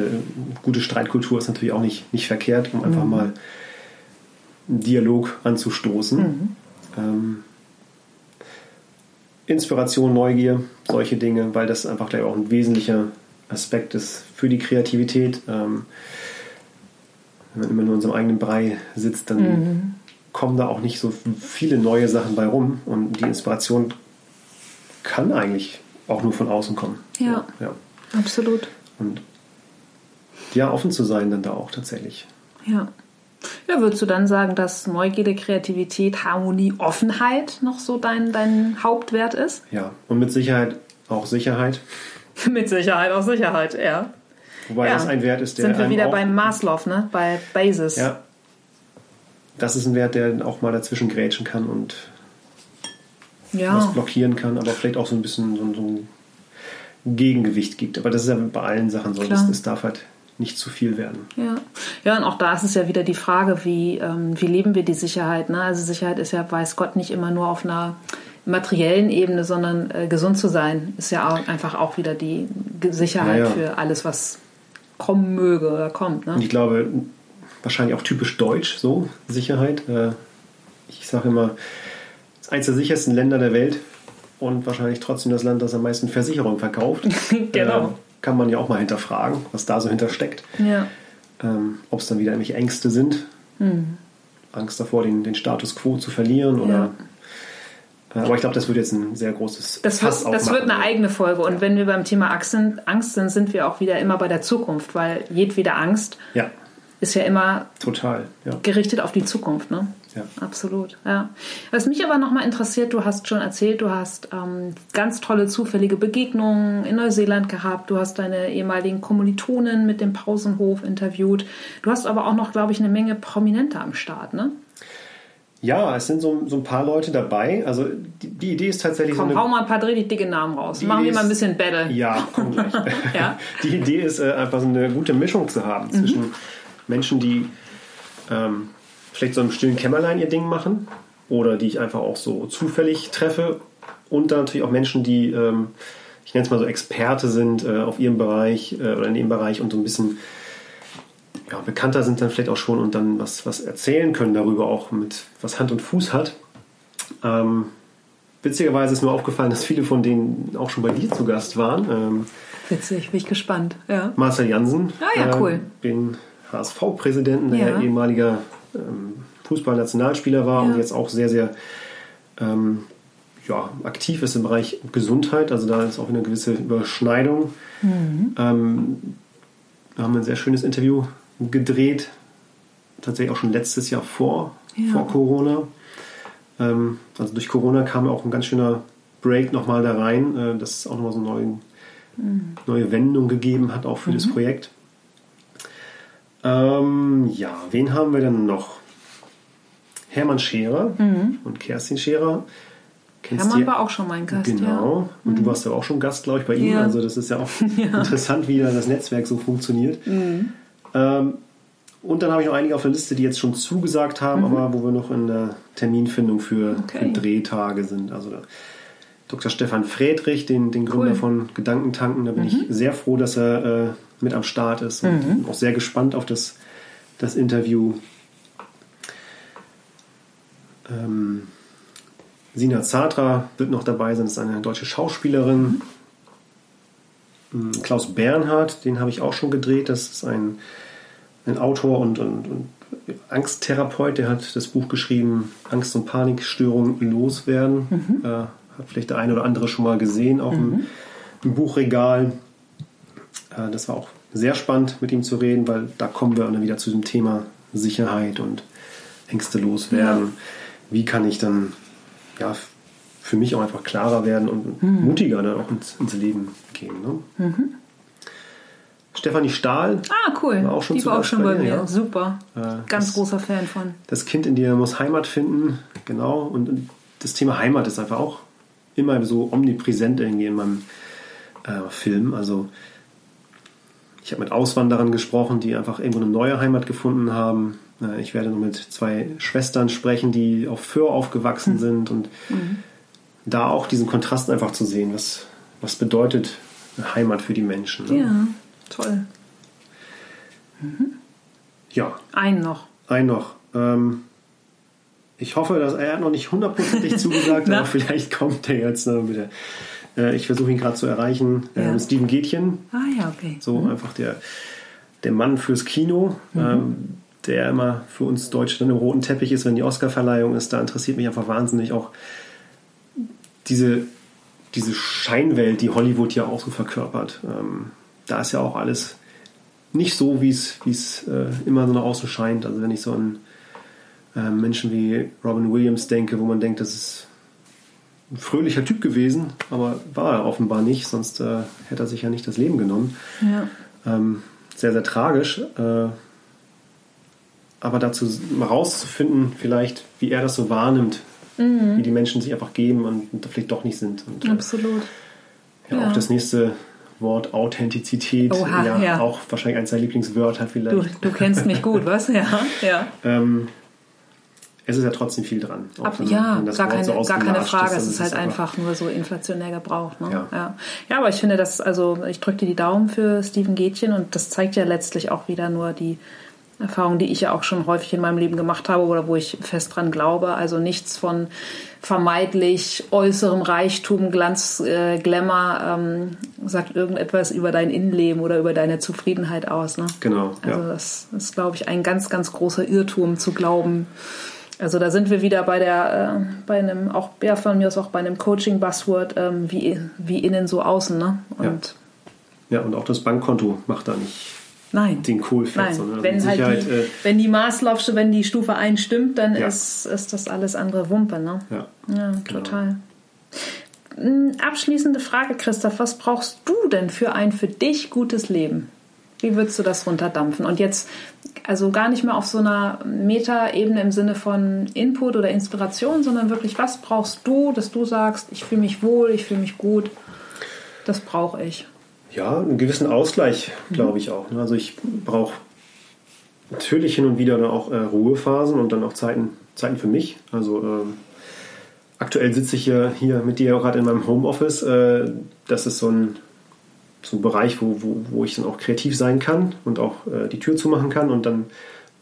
gute Streitkultur ist natürlich auch nicht, nicht verkehrt, um einfach mhm. mal einen Dialog anzustoßen. Mhm. Ähm, Inspiration, Neugier, solche Dinge, weil das einfach gleich auch ein wesentlicher Aspekt ist für die Kreativität. Ähm, wenn man immer nur in unserem eigenen Brei sitzt, dann mhm. kommen da auch nicht so viele neue Sachen bei rum und die Inspiration kann eigentlich auch nur von außen kommen. Ja. ja. Absolut. Und ja, offen zu sein dann da auch tatsächlich. Ja. Ja, würdest du dann sagen, dass Neugierde, Kreativität, Harmonie, Offenheit noch so dein, dein Hauptwert ist? Ja, und mit Sicherheit auch Sicherheit. mit Sicherheit auch Sicherheit, ja. Wobei ja. das ein Wert ist, der. Sind wir wieder beim Maslow, ne? Bei Basis. Ja. Das ist ein Wert, der auch mal dazwischen grätschen kann und ja. was blockieren kann, aber vielleicht auch so ein bisschen so, so ein Gegengewicht gibt. Aber das ist ja bei allen Sachen so. Das, das, darf halt nicht zu viel werden. Ja. ja, und auch da ist es ja wieder die Frage, wie, ähm, wie leben wir die Sicherheit? Ne? Also Sicherheit ist ja, weiß Gott, nicht immer nur auf einer materiellen Ebene, sondern äh, gesund zu sein, ist ja auch einfach auch wieder die Sicherheit ja, ja. für alles, was kommen möge oder kommt. Ne? Und ich glaube, wahrscheinlich auch typisch deutsch so, Sicherheit. Äh, ich sage immer, es ist eines der sichersten Länder der Welt und wahrscheinlich trotzdem das Land, das am meisten Versicherungen verkauft. genau. Äh, kann man ja auch mal hinterfragen, was da so hintersteckt. Ja. Ähm, Ob es dann wieder irgendwelche Ängste sind. Mhm. Angst davor, den, den Status quo zu verlieren oder. Ja. Äh, aber ich glaube, das wird jetzt ein sehr großes das Fass wird, Das wird eine eigene Folge. Und ja. wenn wir beim Thema Angst sind, Angst sind, sind wir auch wieder immer bei der Zukunft, weil jedwede Angst ja. ist ja immer Total, gerichtet auf die Zukunft. Ne? Ja. Absolut, ja. Was mich aber nochmal interessiert, du hast schon erzählt, du hast ähm, ganz tolle zufällige Begegnungen in Neuseeland gehabt, du hast deine ehemaligen Kommilitonen mit dem Pausenhof interviewt, du hast aber auch noch, glaube ich, eine Menge Prominente am Start, ne? Ja, es sind so, so ein paar Leute dabei. Also die, die Idee ist tatsächlich Komm, so. Eine, hau mal ein paar richtig dicke Namen raus. Machen wir mal ein bisschen Battle. Ja, komm gleich. ja? Die Idee ist äh, einfach so eine gute Mischung zu haben zwischen mhm. Menschen, die ähm, vielleicht so im stillen Kämmerlein ihr Ding machen oder die ich einfach auch so zufällig treffe und dann natürlich auch Menschen, die, ähm, ich nenne es mal so Experte sind äh, auf ihrem Bereich äh, oder in ihrem Bereich und so ein bisschen ja, bekannter sind dann vielleicht auch schon und dann was, was erzählen können darüber auch mit was Hand und Fuß hat. Ähm, witzigerweise ist mir aufgefallen, dass viele von denen auch schon bei dir zu Gast waren. Ähm, Witzig, bin ich gespannt. Ja. Marcel Jansen. Ah ja, cool. Äh, den HSV-Präsidenten, der ja. ehemaliger ähm, Fußballnationalspieler war ja. und jetzt auch sehr, sehr ähm, ja, aktiv ist im Bereich Gesundheit. Also da ist auch eine gewisse Überschneidung. Mhm. Ähm, wir haben ein sehr schönes Interview gedreht, tatsächlich auch schon letztes Jahr vor, ja. vor Corona. Ähm, also durch Corona kam auch ein ganz schöner Break nochmal da rein, äh, dass es auch nochmal so eine neue, mhm. neue Wendung gegeben hat, auch für mhm. das Projekt. Ähm, ja, wen haben wir denn noch? Hermann Scherer mhm. und Kerstin Scherer. Kennst Hermann war auch schon mein Gast. Genau. Ja. Und du mhm. warst ja auch schon Gast, glaube ich, bei ihm. Ja. Also das ist ja auch ja. interessant, wie das Netzwerk so funktioniert. Mhm. Ähm, und dann habe ich noch einige auf der Liste, die jetzt schon zugesagt haben, mhm. aber wo wir noch in der Terminfindung für, okay. für Drehtage sind. Also Dr. Stefan Friedrich, den, den Gründer cool. von Gedankentanken, da bin ich mhm. sehr froh, dass er äh, mit am Start ist und mhm. auch sehr gespannt auf das, das Interview. Ähm, Sina Zatra wird noch dabei sein, das ist eine deutsche Schauspielerin. Mhm. Klaus Bernhard, den habe ich auch schon gedreht, das ist ein, ein Autor und, und, und Angsttherapeut, der hat das Buch geschrieben, Angst- und Panikstörungen loswerden. Mhm. Äh, hat vielleicht der eine oder andere schon mal gesehen, auch mhm. im, im, Buchregal. Äh, das war auch sehr spannend, mit ihm zu reden, weil da kommen wir dann wieder zu dem Thema Sicherheit und Ängste loswerden. Ja. Wie kann ich dann ja, für mich auch einfach klarer werden und mhm. mutiger dann auch ins, ins Leben gehen. Ne? Mhm. Stefanie Stahl. Ah, cool. War auch schon Die war auch schon bei mir. Ja. Super. Äh, Ganz das, großer Fan von. Das Kind in dir muss Heimat finden. Genau. Und das Thema Heimat ist einfach auch immer so omnipräsent irgendwie in meinem äh, Film. Also ich habe mit Auswanderern gesprochen, die einfach irgendwo eine neue Heimat gefunden haben. Äh, ich werde noch mit zwei Schwestern sprechen, die auf Föhr aufgewachsen mhm. sind und mhm. da auch diesen Kontrast einfach zu sehen, was, was bedeutet Heimat für die Menschen. Ne? Ja, toll. Mhm. Ja. Ein noch. Ein noch. Ähm, ich hoffe, dass er hat noch nicht hundertprozentig zugesagt, aber vielleicht kommt er jetzt noch mit der äh, ich versuche ihn gerade zu erreichen. Ja. Ähm, Steven Gätchen. Ah ja, okay. So mhm. einfach der, der Mann fürs Kino. Mhm. Ähm, der immer für uns Deutsche dann im roten Teppich ist, wenn die Oscarverleihung ist. Da interessiert mich einfach wahnsinnig auch diese, diese Scheinwelt, die Hollywood ja auch so verkörpert. Ähm, da ist ja auch alles nicht so, wie es äh, immer so nach außen scheint. Also wenn ich so an äh, Menschen wie Robin Williams denke, wo man denkt, das ist ein fröhlicher Typ gewesen, aber war er offenbar nicht, sonst äh, hätte er sich ja nicht das Leben genommen. Ja. Ähm, sehr, sehr tragisch. Äh, aber dazu mal rauszufinden, vielleicht, wie er das so wahrnimmt, mhm. wie die Menschen sich einfach geben und, und vielleicht doch nicht sind. Und, äh, Absolut. Ja, ja, auch das nächste Wort Authentizität, Oha, ja, ja, auch wahrscheinlich eines seiner Lieblingswörter vielleicht. Du, du kennst mich gut, was? Ja, ja. ähm, es ist ja trotzdem viel dran. Ab, wenn, ja, wenn gar, keine, so gar keine Frage. Ist, es ist halt einfach nur so inflationär gebraucht. Ne? Ja. ja. Ja. aber ich finde das, also ich drücke dir die Daumen für Steven Gätchen und das zeigt ja letztlich auch wieder nur die Erfahrung, die ich ja auch schon häufig in meinem Leben gemacht habe oder wo ich fest dran glaube. Also nichts von vermeidlich äußerem Reichtum, Glanz, äh, Glamour ähm, sagt irgendetwas über dein Innenleben oder über deine Zufriedenheit aus. Ne? Genau. Also ja. das ist, glaube ich, ein ganz, ganz großer Irrtum zu glauben. Also da sind wir wieder bei der, äh, bei einem, auch ja, von mir aus auch bei einem Coaching-Buzzword, ähm, wie, wie innen so außen. Ne? Und ja. ja, und auch das Bankkonto macht da nicht Nein. den Kohl fett. Nein, sondern wenn, halt die, äh, wenn die Maßlaufsche, wenn die Stufe 1 stimmt, dann Ja. ist, ist das alles andere Wumpe. Ne? ja. Ja, total. Mm, Abschließende Frage, Christoph. Was brauchst du denn für ein für dich gutes Leben? Wie würdest du das runterdampfen? Und jetzt, also gar nicht mehr auf so einer Meta-Ebene im Sinne von Input oder Inspiration, sondern wirklich, was brauchst du, dass du sagst, ich fühle mich wohl, ich fühle mich gut, das brauche ich. Ja, einen gewissen Ausgleich, glaube ich auch. ne? Also ich brauche natürlich hin und wieder dann auch äh, Ruhephasen und dann auch Zeiten, Zeiten für mich. Also ähm, aktuell sitze ich ja hier mit dir auch gerade in meinem Homeoffice. Äh, das ist so ein, so ein Bereich, wo, wo, wo ich dann auch kreativ sein kann und auch äh, die Tür zumachen kann und dann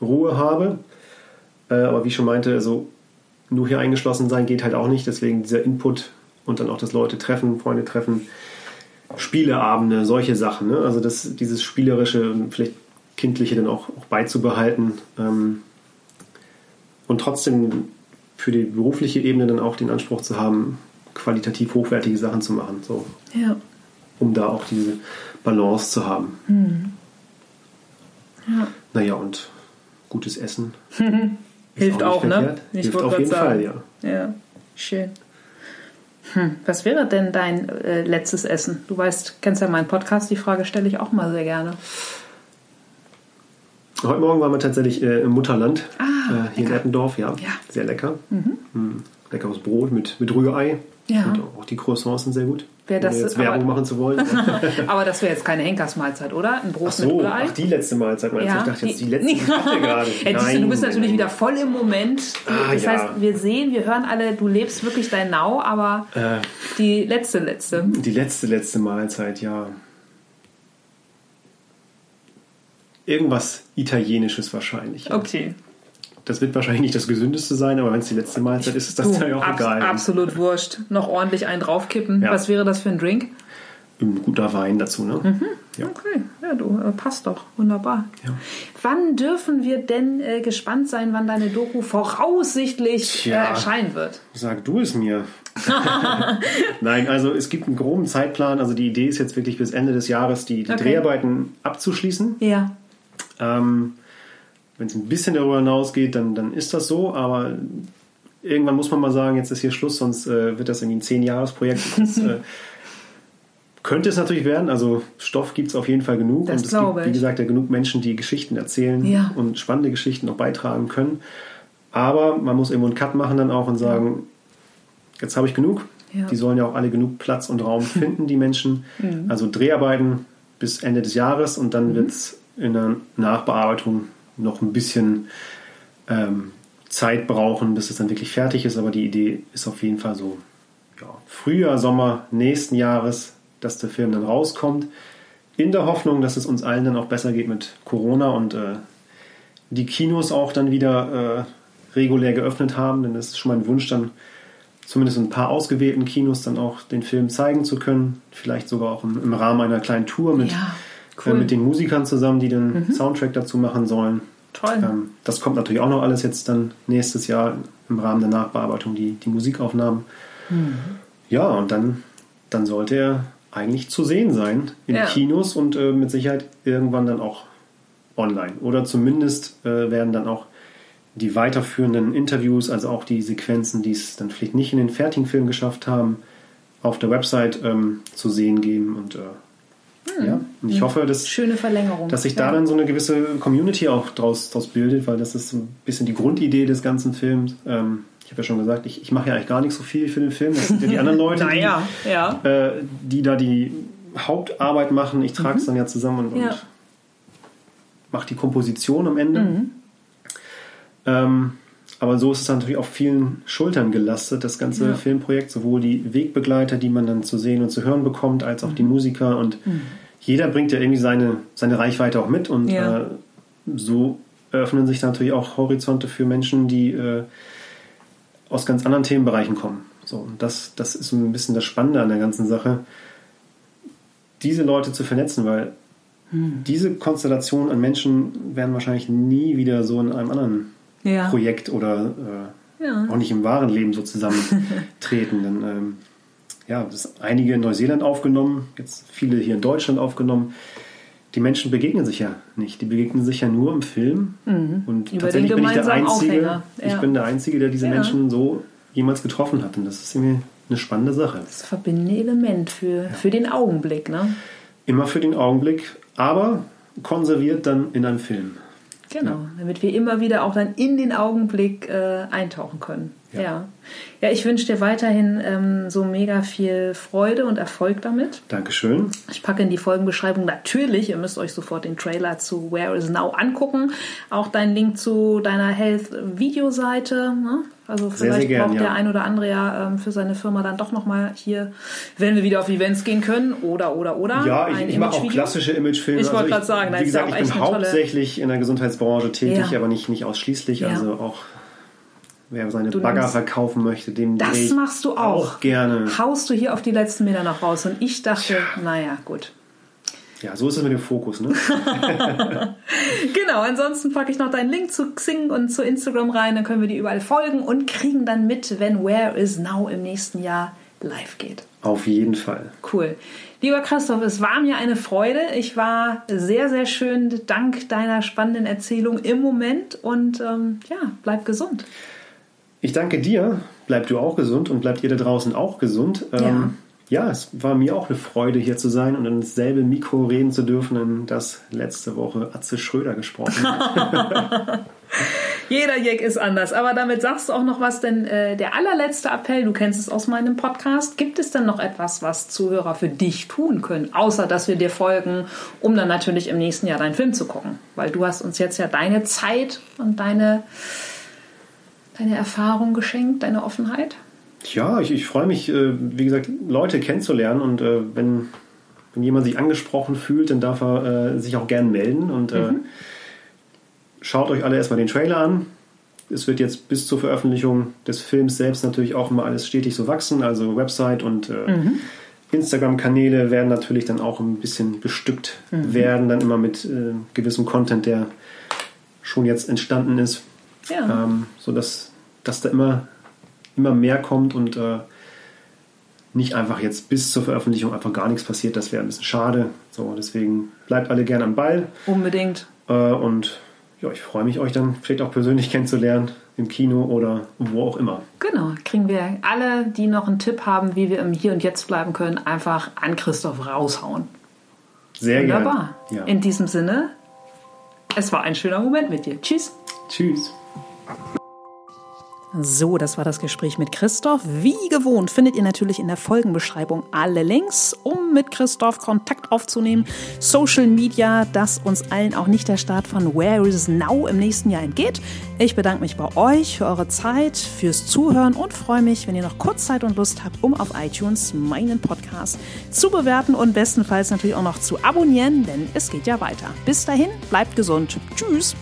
Ruhe habe. Äh, aber wie ich schon meinte, also nur hier eingeschlossen sein geht halt auch nicht. Deswegen dieser Input und dann auch das Leute treffen, Freunde treffen, Spieleabende, solche Sachen. Ne? Also das, dieses Spielerische vielleicht Kindliche dann auch, auch beizubehalten ähm, und trotzdem für die berufliche Ebene dann auch den Anspruch zu haben, qualitativ hochwertige Sachen zu machen, so, Ja. Um da auch diese Balance zu haben. ja. Naja, und gutes Essen. Hilft auch, ne? verkehrt. Ich Hilft auf jeden sagen. Fall, ja. Ja, schön. Hm. Was wäre denn dein äh, letztes Essen? Du weißt, kennst ja meinen Podcast, die Frage stelle ich auch mal sehr gerne. Heute Morgen waren wir tatsächlich äh, im Mutterland, Ah, äh, hier in lecker. Eppendorf, ja. Ja. Sehr lecker. Mm, leckeres Brot mit, mit Rührei. Ja. Und auch die Croissants sind sehr gut. Wer das- jetzt aber- Werbung machen zu wollen. Aber das wäre jetzt keine Henkersmahlzeit, oder? Ein Brot Ach mit so, Rührei? ach, die letzte Mahlzeit meinst du? Ich dachte jetzt die letzte. Ich dachte gerade. Ja, siehst du, bist Nein, natürlich nein. wieder voll im Moment. Ah, das ja. heißt, wir sehen, wir hören alle, du lebst wirklich dein Now, aber Äh, die letzte, letzte. die letzte, letzte Mahlzeit, ja. Irgendwas Italienisches wahrscheinlich. ja. Okay. Das wird wahrscheinlich nicht das Gesündeste sein, aber wenn es die letzte Mahlzeit ist, ist das Du, ja auch abs- egal. Absolut wurscht. Noch ordentlich einen draufkippen. Ja. Was wäre das für ein Drink? Ein guter Wein dazu, ne? Mhm. Ja. Okay, ja, du, äh, passt doch. Wunderbar. Ja. Wann dürfen wir denn äh, gespannt sein, wann deine Doku voraussichtlich äh, erscheinen wird? Sag du es mir. Nein, also es gibt einen groben Zeitplan. Also die Idee ist jetzt wirklich bis Ende des Jahres die, die Okay. Dreharbeiten abzuschließen. Ja. Ähm, Wenn es ein bisschen darüber hinausgeht, dann, dann ist das so, aber irgendwann muss man mal sagen, jetzt ist hier Schluss, sonst äh, wird das irgendwie ein Zehn-Jahres-Projekt. Äh, könnte es natürlich werden, also Stoff gibt es auf jeden Fall genug. Das und es gibt, wie gesagt, ja genug Menschen, die Geschichten erzählen Ja. und spannende Geschichten noch beitragen können. Aber man muss irgendwo einen Cut machen dann auch und sagen, jetzt habe ich genug. Ja. Die sollen ja auch alle genug Platz und Raum finden, die Menschen. Also Dreharbeiten bis Ende des Jahres und dann wird es in der Nachbearbeitung noch ein bisschen ähm, Zeit brauchen, bis es dann wirklich fertig ist. Aber die Idee ist auf jeden Fall so ja, Frühjahr, Sommer nächsten Jahres, dass der Film dann rauskommt. In der Hoffnung, dass es uns allen dann auch besser geht mit Corona und äh, die Kinos auch dann wieder äh, regulär geöffnet haben. Denn das ist schon mein Wunsch, dann zumindest in ein paar ausgewählten Kinos dann auch den Film zeigen zu können. Vielleicht sogar auch im, im Rahmen einer kleinen Tour mit, Ja, äh, cool. mit den Musikern zusammen, die den Soundtrack dazu machen sollen. Toll. Ähm, das kommt natürlich auch noch alles jetzt dann nächstes Jahr im Rahmen der Nachbearbeitung, die, die Musikaufnahmen. Mhm. Ja, und dann, dann sollte er eigentlich zu sehen sein in Ja. Kinos und äh, mit Sicherheit irgendwann dann auch online. Oder zumindest äh, werden dann auch die weiterführenden Interviews, also auch die Sequenzen, die es dann vielleicht nicht in den fertigen Film geschafft haben, auf der Website ähm, zu sehen geben. Und äh, ja, und ich hoffe, dass Schöne Verlängerung. dass sich da ja. dann so eine gewisse Community auch draus, draus bildet, weil das ist so ein bisschen die Grundidee des ganzen Films. Ähm, ich habe ja schon gesagt, ich, ich mache ja eigentlich gar nicht so viel für den Film. Das sind ja die anderen Leute, Naja, ja. die, äh, die da die Hauptarbeit machen. Ich trage es dann ja zusammen und, Ja. und mache die Komposition am Ende. Mhm. Ähm, aber so ist es natürlich auf vielen Schultern gelastet, das ganze Ja. Filmprojekt, sowohl die Wegbegleiter, die man dann zu sehen und zu hören bekommt, als auch die Mhm. Musiker. Und jeder bringt ja irgendwie seine, seine Reichweite auch mit. Und Ja. äh, so öffnen sich dann natürlich auch Horizonte für Menschen, die äh, aus ganz anderen Themenbereichen kommen. So, und das, das ist so ein bisschen das Spannende an der ganzen Sache, diese Leute zu vernetzen, weil Hm. diese Konstellation an Menschen werden wahrscheinlich nie wieder so in einem anderen Ja. Projekt oder äh, Ja. auch nicht im wahren Leben so zusammentreten. Denn ähm, ja, sind einige in Neuseeland aufgenommen, jetzt viele hier in Deutschland aufgenommen. die Menschen begegnen sich ja nicht. Die begegnen sich ja nur im Film. Mhm. Und Über tatsächlich bin ich der Einzige. Ja. ich bin der Einzige, der diese. Menschen so jemals getroffen hat. Und das ist irgendwie eine spannende Sache. Das verbindende Element für, für den Augenblick, ne? Immer für den Augenblick, aber konserviert dann in einem Film. Genau, damit wir immer wieder auch dann in den Augenblick äh, eintauchen können. Ja. Ja. ja. ich wünsche dir weiterhin ähm, so mega viel Freude und Erfolg damit. Dankeschön. Ich packe in die Folgenbeschreibung natürlich, ihr müsst euch sofort den Trailer zu Where is Now angucken. Auch deinen Link zu deiner Health-Videoseite. Ne? Also Sehr, vielleicht sehr gern, braucht ja. der ein oder andere ja ähm, für seine Firma dann doch nochmal hier, wenn wir wieder auf Events gehen können oder, oder, oder. Ja, ich, ich mache auch klassische Imagefilme. Ich wollte Also gerade sagen, wie ist ja gesagt, auch ich echt bin hauptsächlich in der Gesundheitsbranche tätig, Ja. aber nicht, nicht ausschließlich. Ja. Also auch wer seine Du Bagger nimmst- verkaufen möchte, dem Das machst du auch. auch gerne. Haust du hier auf die letzten Meter noch raus. Und ich dachte, naja, gut. Ja, so ist es mit dem Fokus. Ne? Genau, ansonsten packe ich noch deinen Link zu Xing und zu Instagram rein, dann können wir die überall folgen und kriegen dann mit, wenn Where is Now im nächsten Jahr live geht. Auf jeden Fall. Cool. Lieber Christoph, es war mir eine Freude. Ich war sehr, sehr schön dank deiner spannenden Erzählung im Moment und ähm, ja, bleib gesund. Ich danke dir. Bleib du auch gesund und bleibt ihr da draußen auch gesund. Ähm, ja, es war mir auch eine Freude, hier zu sein und in dasselbe Mikro reden zu dürfen, in das letzte Woche Atze Schröder gesprochen hat. Jeder Jack ist anders, aber damit sagst du auch noch was, denn äh, der allerletzte Appell, du kennst es aus meinem Podcast, gibt es denn noch etwas, was Zuhörer für dich tun können, außer dass wir dir folgen, um dann natürlich im nächsten Jahr deinen Film zu gucken? Weil du hast uns jetzt ja deine Zeit und deine, deine Erfahrung geschenkt, deine Offenheit. Ja, ich, ich freue mich, äh, wie gesagt, Leute kennenzulernen und äh, wenn, wenn jemand sich angesprochen fühlt, dann darf er äh, sich auch gern melden und äh, schaut euch alle erstmal den Trailer an. Es wird jetzt bis zur Veröffentlichung des Films selbst natürlich auch immer alles stetig so wachsen, also Website und äh, Instagram-Kanäle werden natürlich dann auch ein bisschen bestückt werden, dann immer mit äh, gewissem Content, der schon jetzt entstanden ist Ja. ähm, sodass dass da immer, immer mehr kommt und äh, nicht einfach jetzt bis zur Veröffentlichung einfach gar nichts passiert. Das wäre ein bisschen schade. So, deswegen bleibt alle gerne am Ball Unbedingt. äh, und ja, ich freue mich, euch dann vielleicht auch persönlich kennenzulernen im Kino oder wo auch immer. Genau, kriegen wir alle, die noch einen Tipp haben, wie wir im Hier und Jetzt bleiben können, einfach an Christoph raushauen. Sehr Wunderbar. gerne. Ja. In diesem Sinne, es war ein schöner Moment mit dir. Tschüss. Tschüss. So, das war das Gespräch mit Christoph. Wie gewohnt findet ihr natürlich in der Folgenbeschreibung alle Links, um mit Christoph Kontakt aufzunehmen. Social Media, dass uns allen auch nicht der Start von Where is Now im nächsten Jahr entgeht. Ich bedanke mich bei euch für eure Zeit, fürs Zuhören und freue mich, wenn ihr noch kurz Zeit und Lust habt, um auf iTunes meinen Podcast zu bewerten und bestenfalls natürlich auch noch zu abonnieren, denn es geht ja weiter. Bis dahin, bleibt gesund. Tschüss.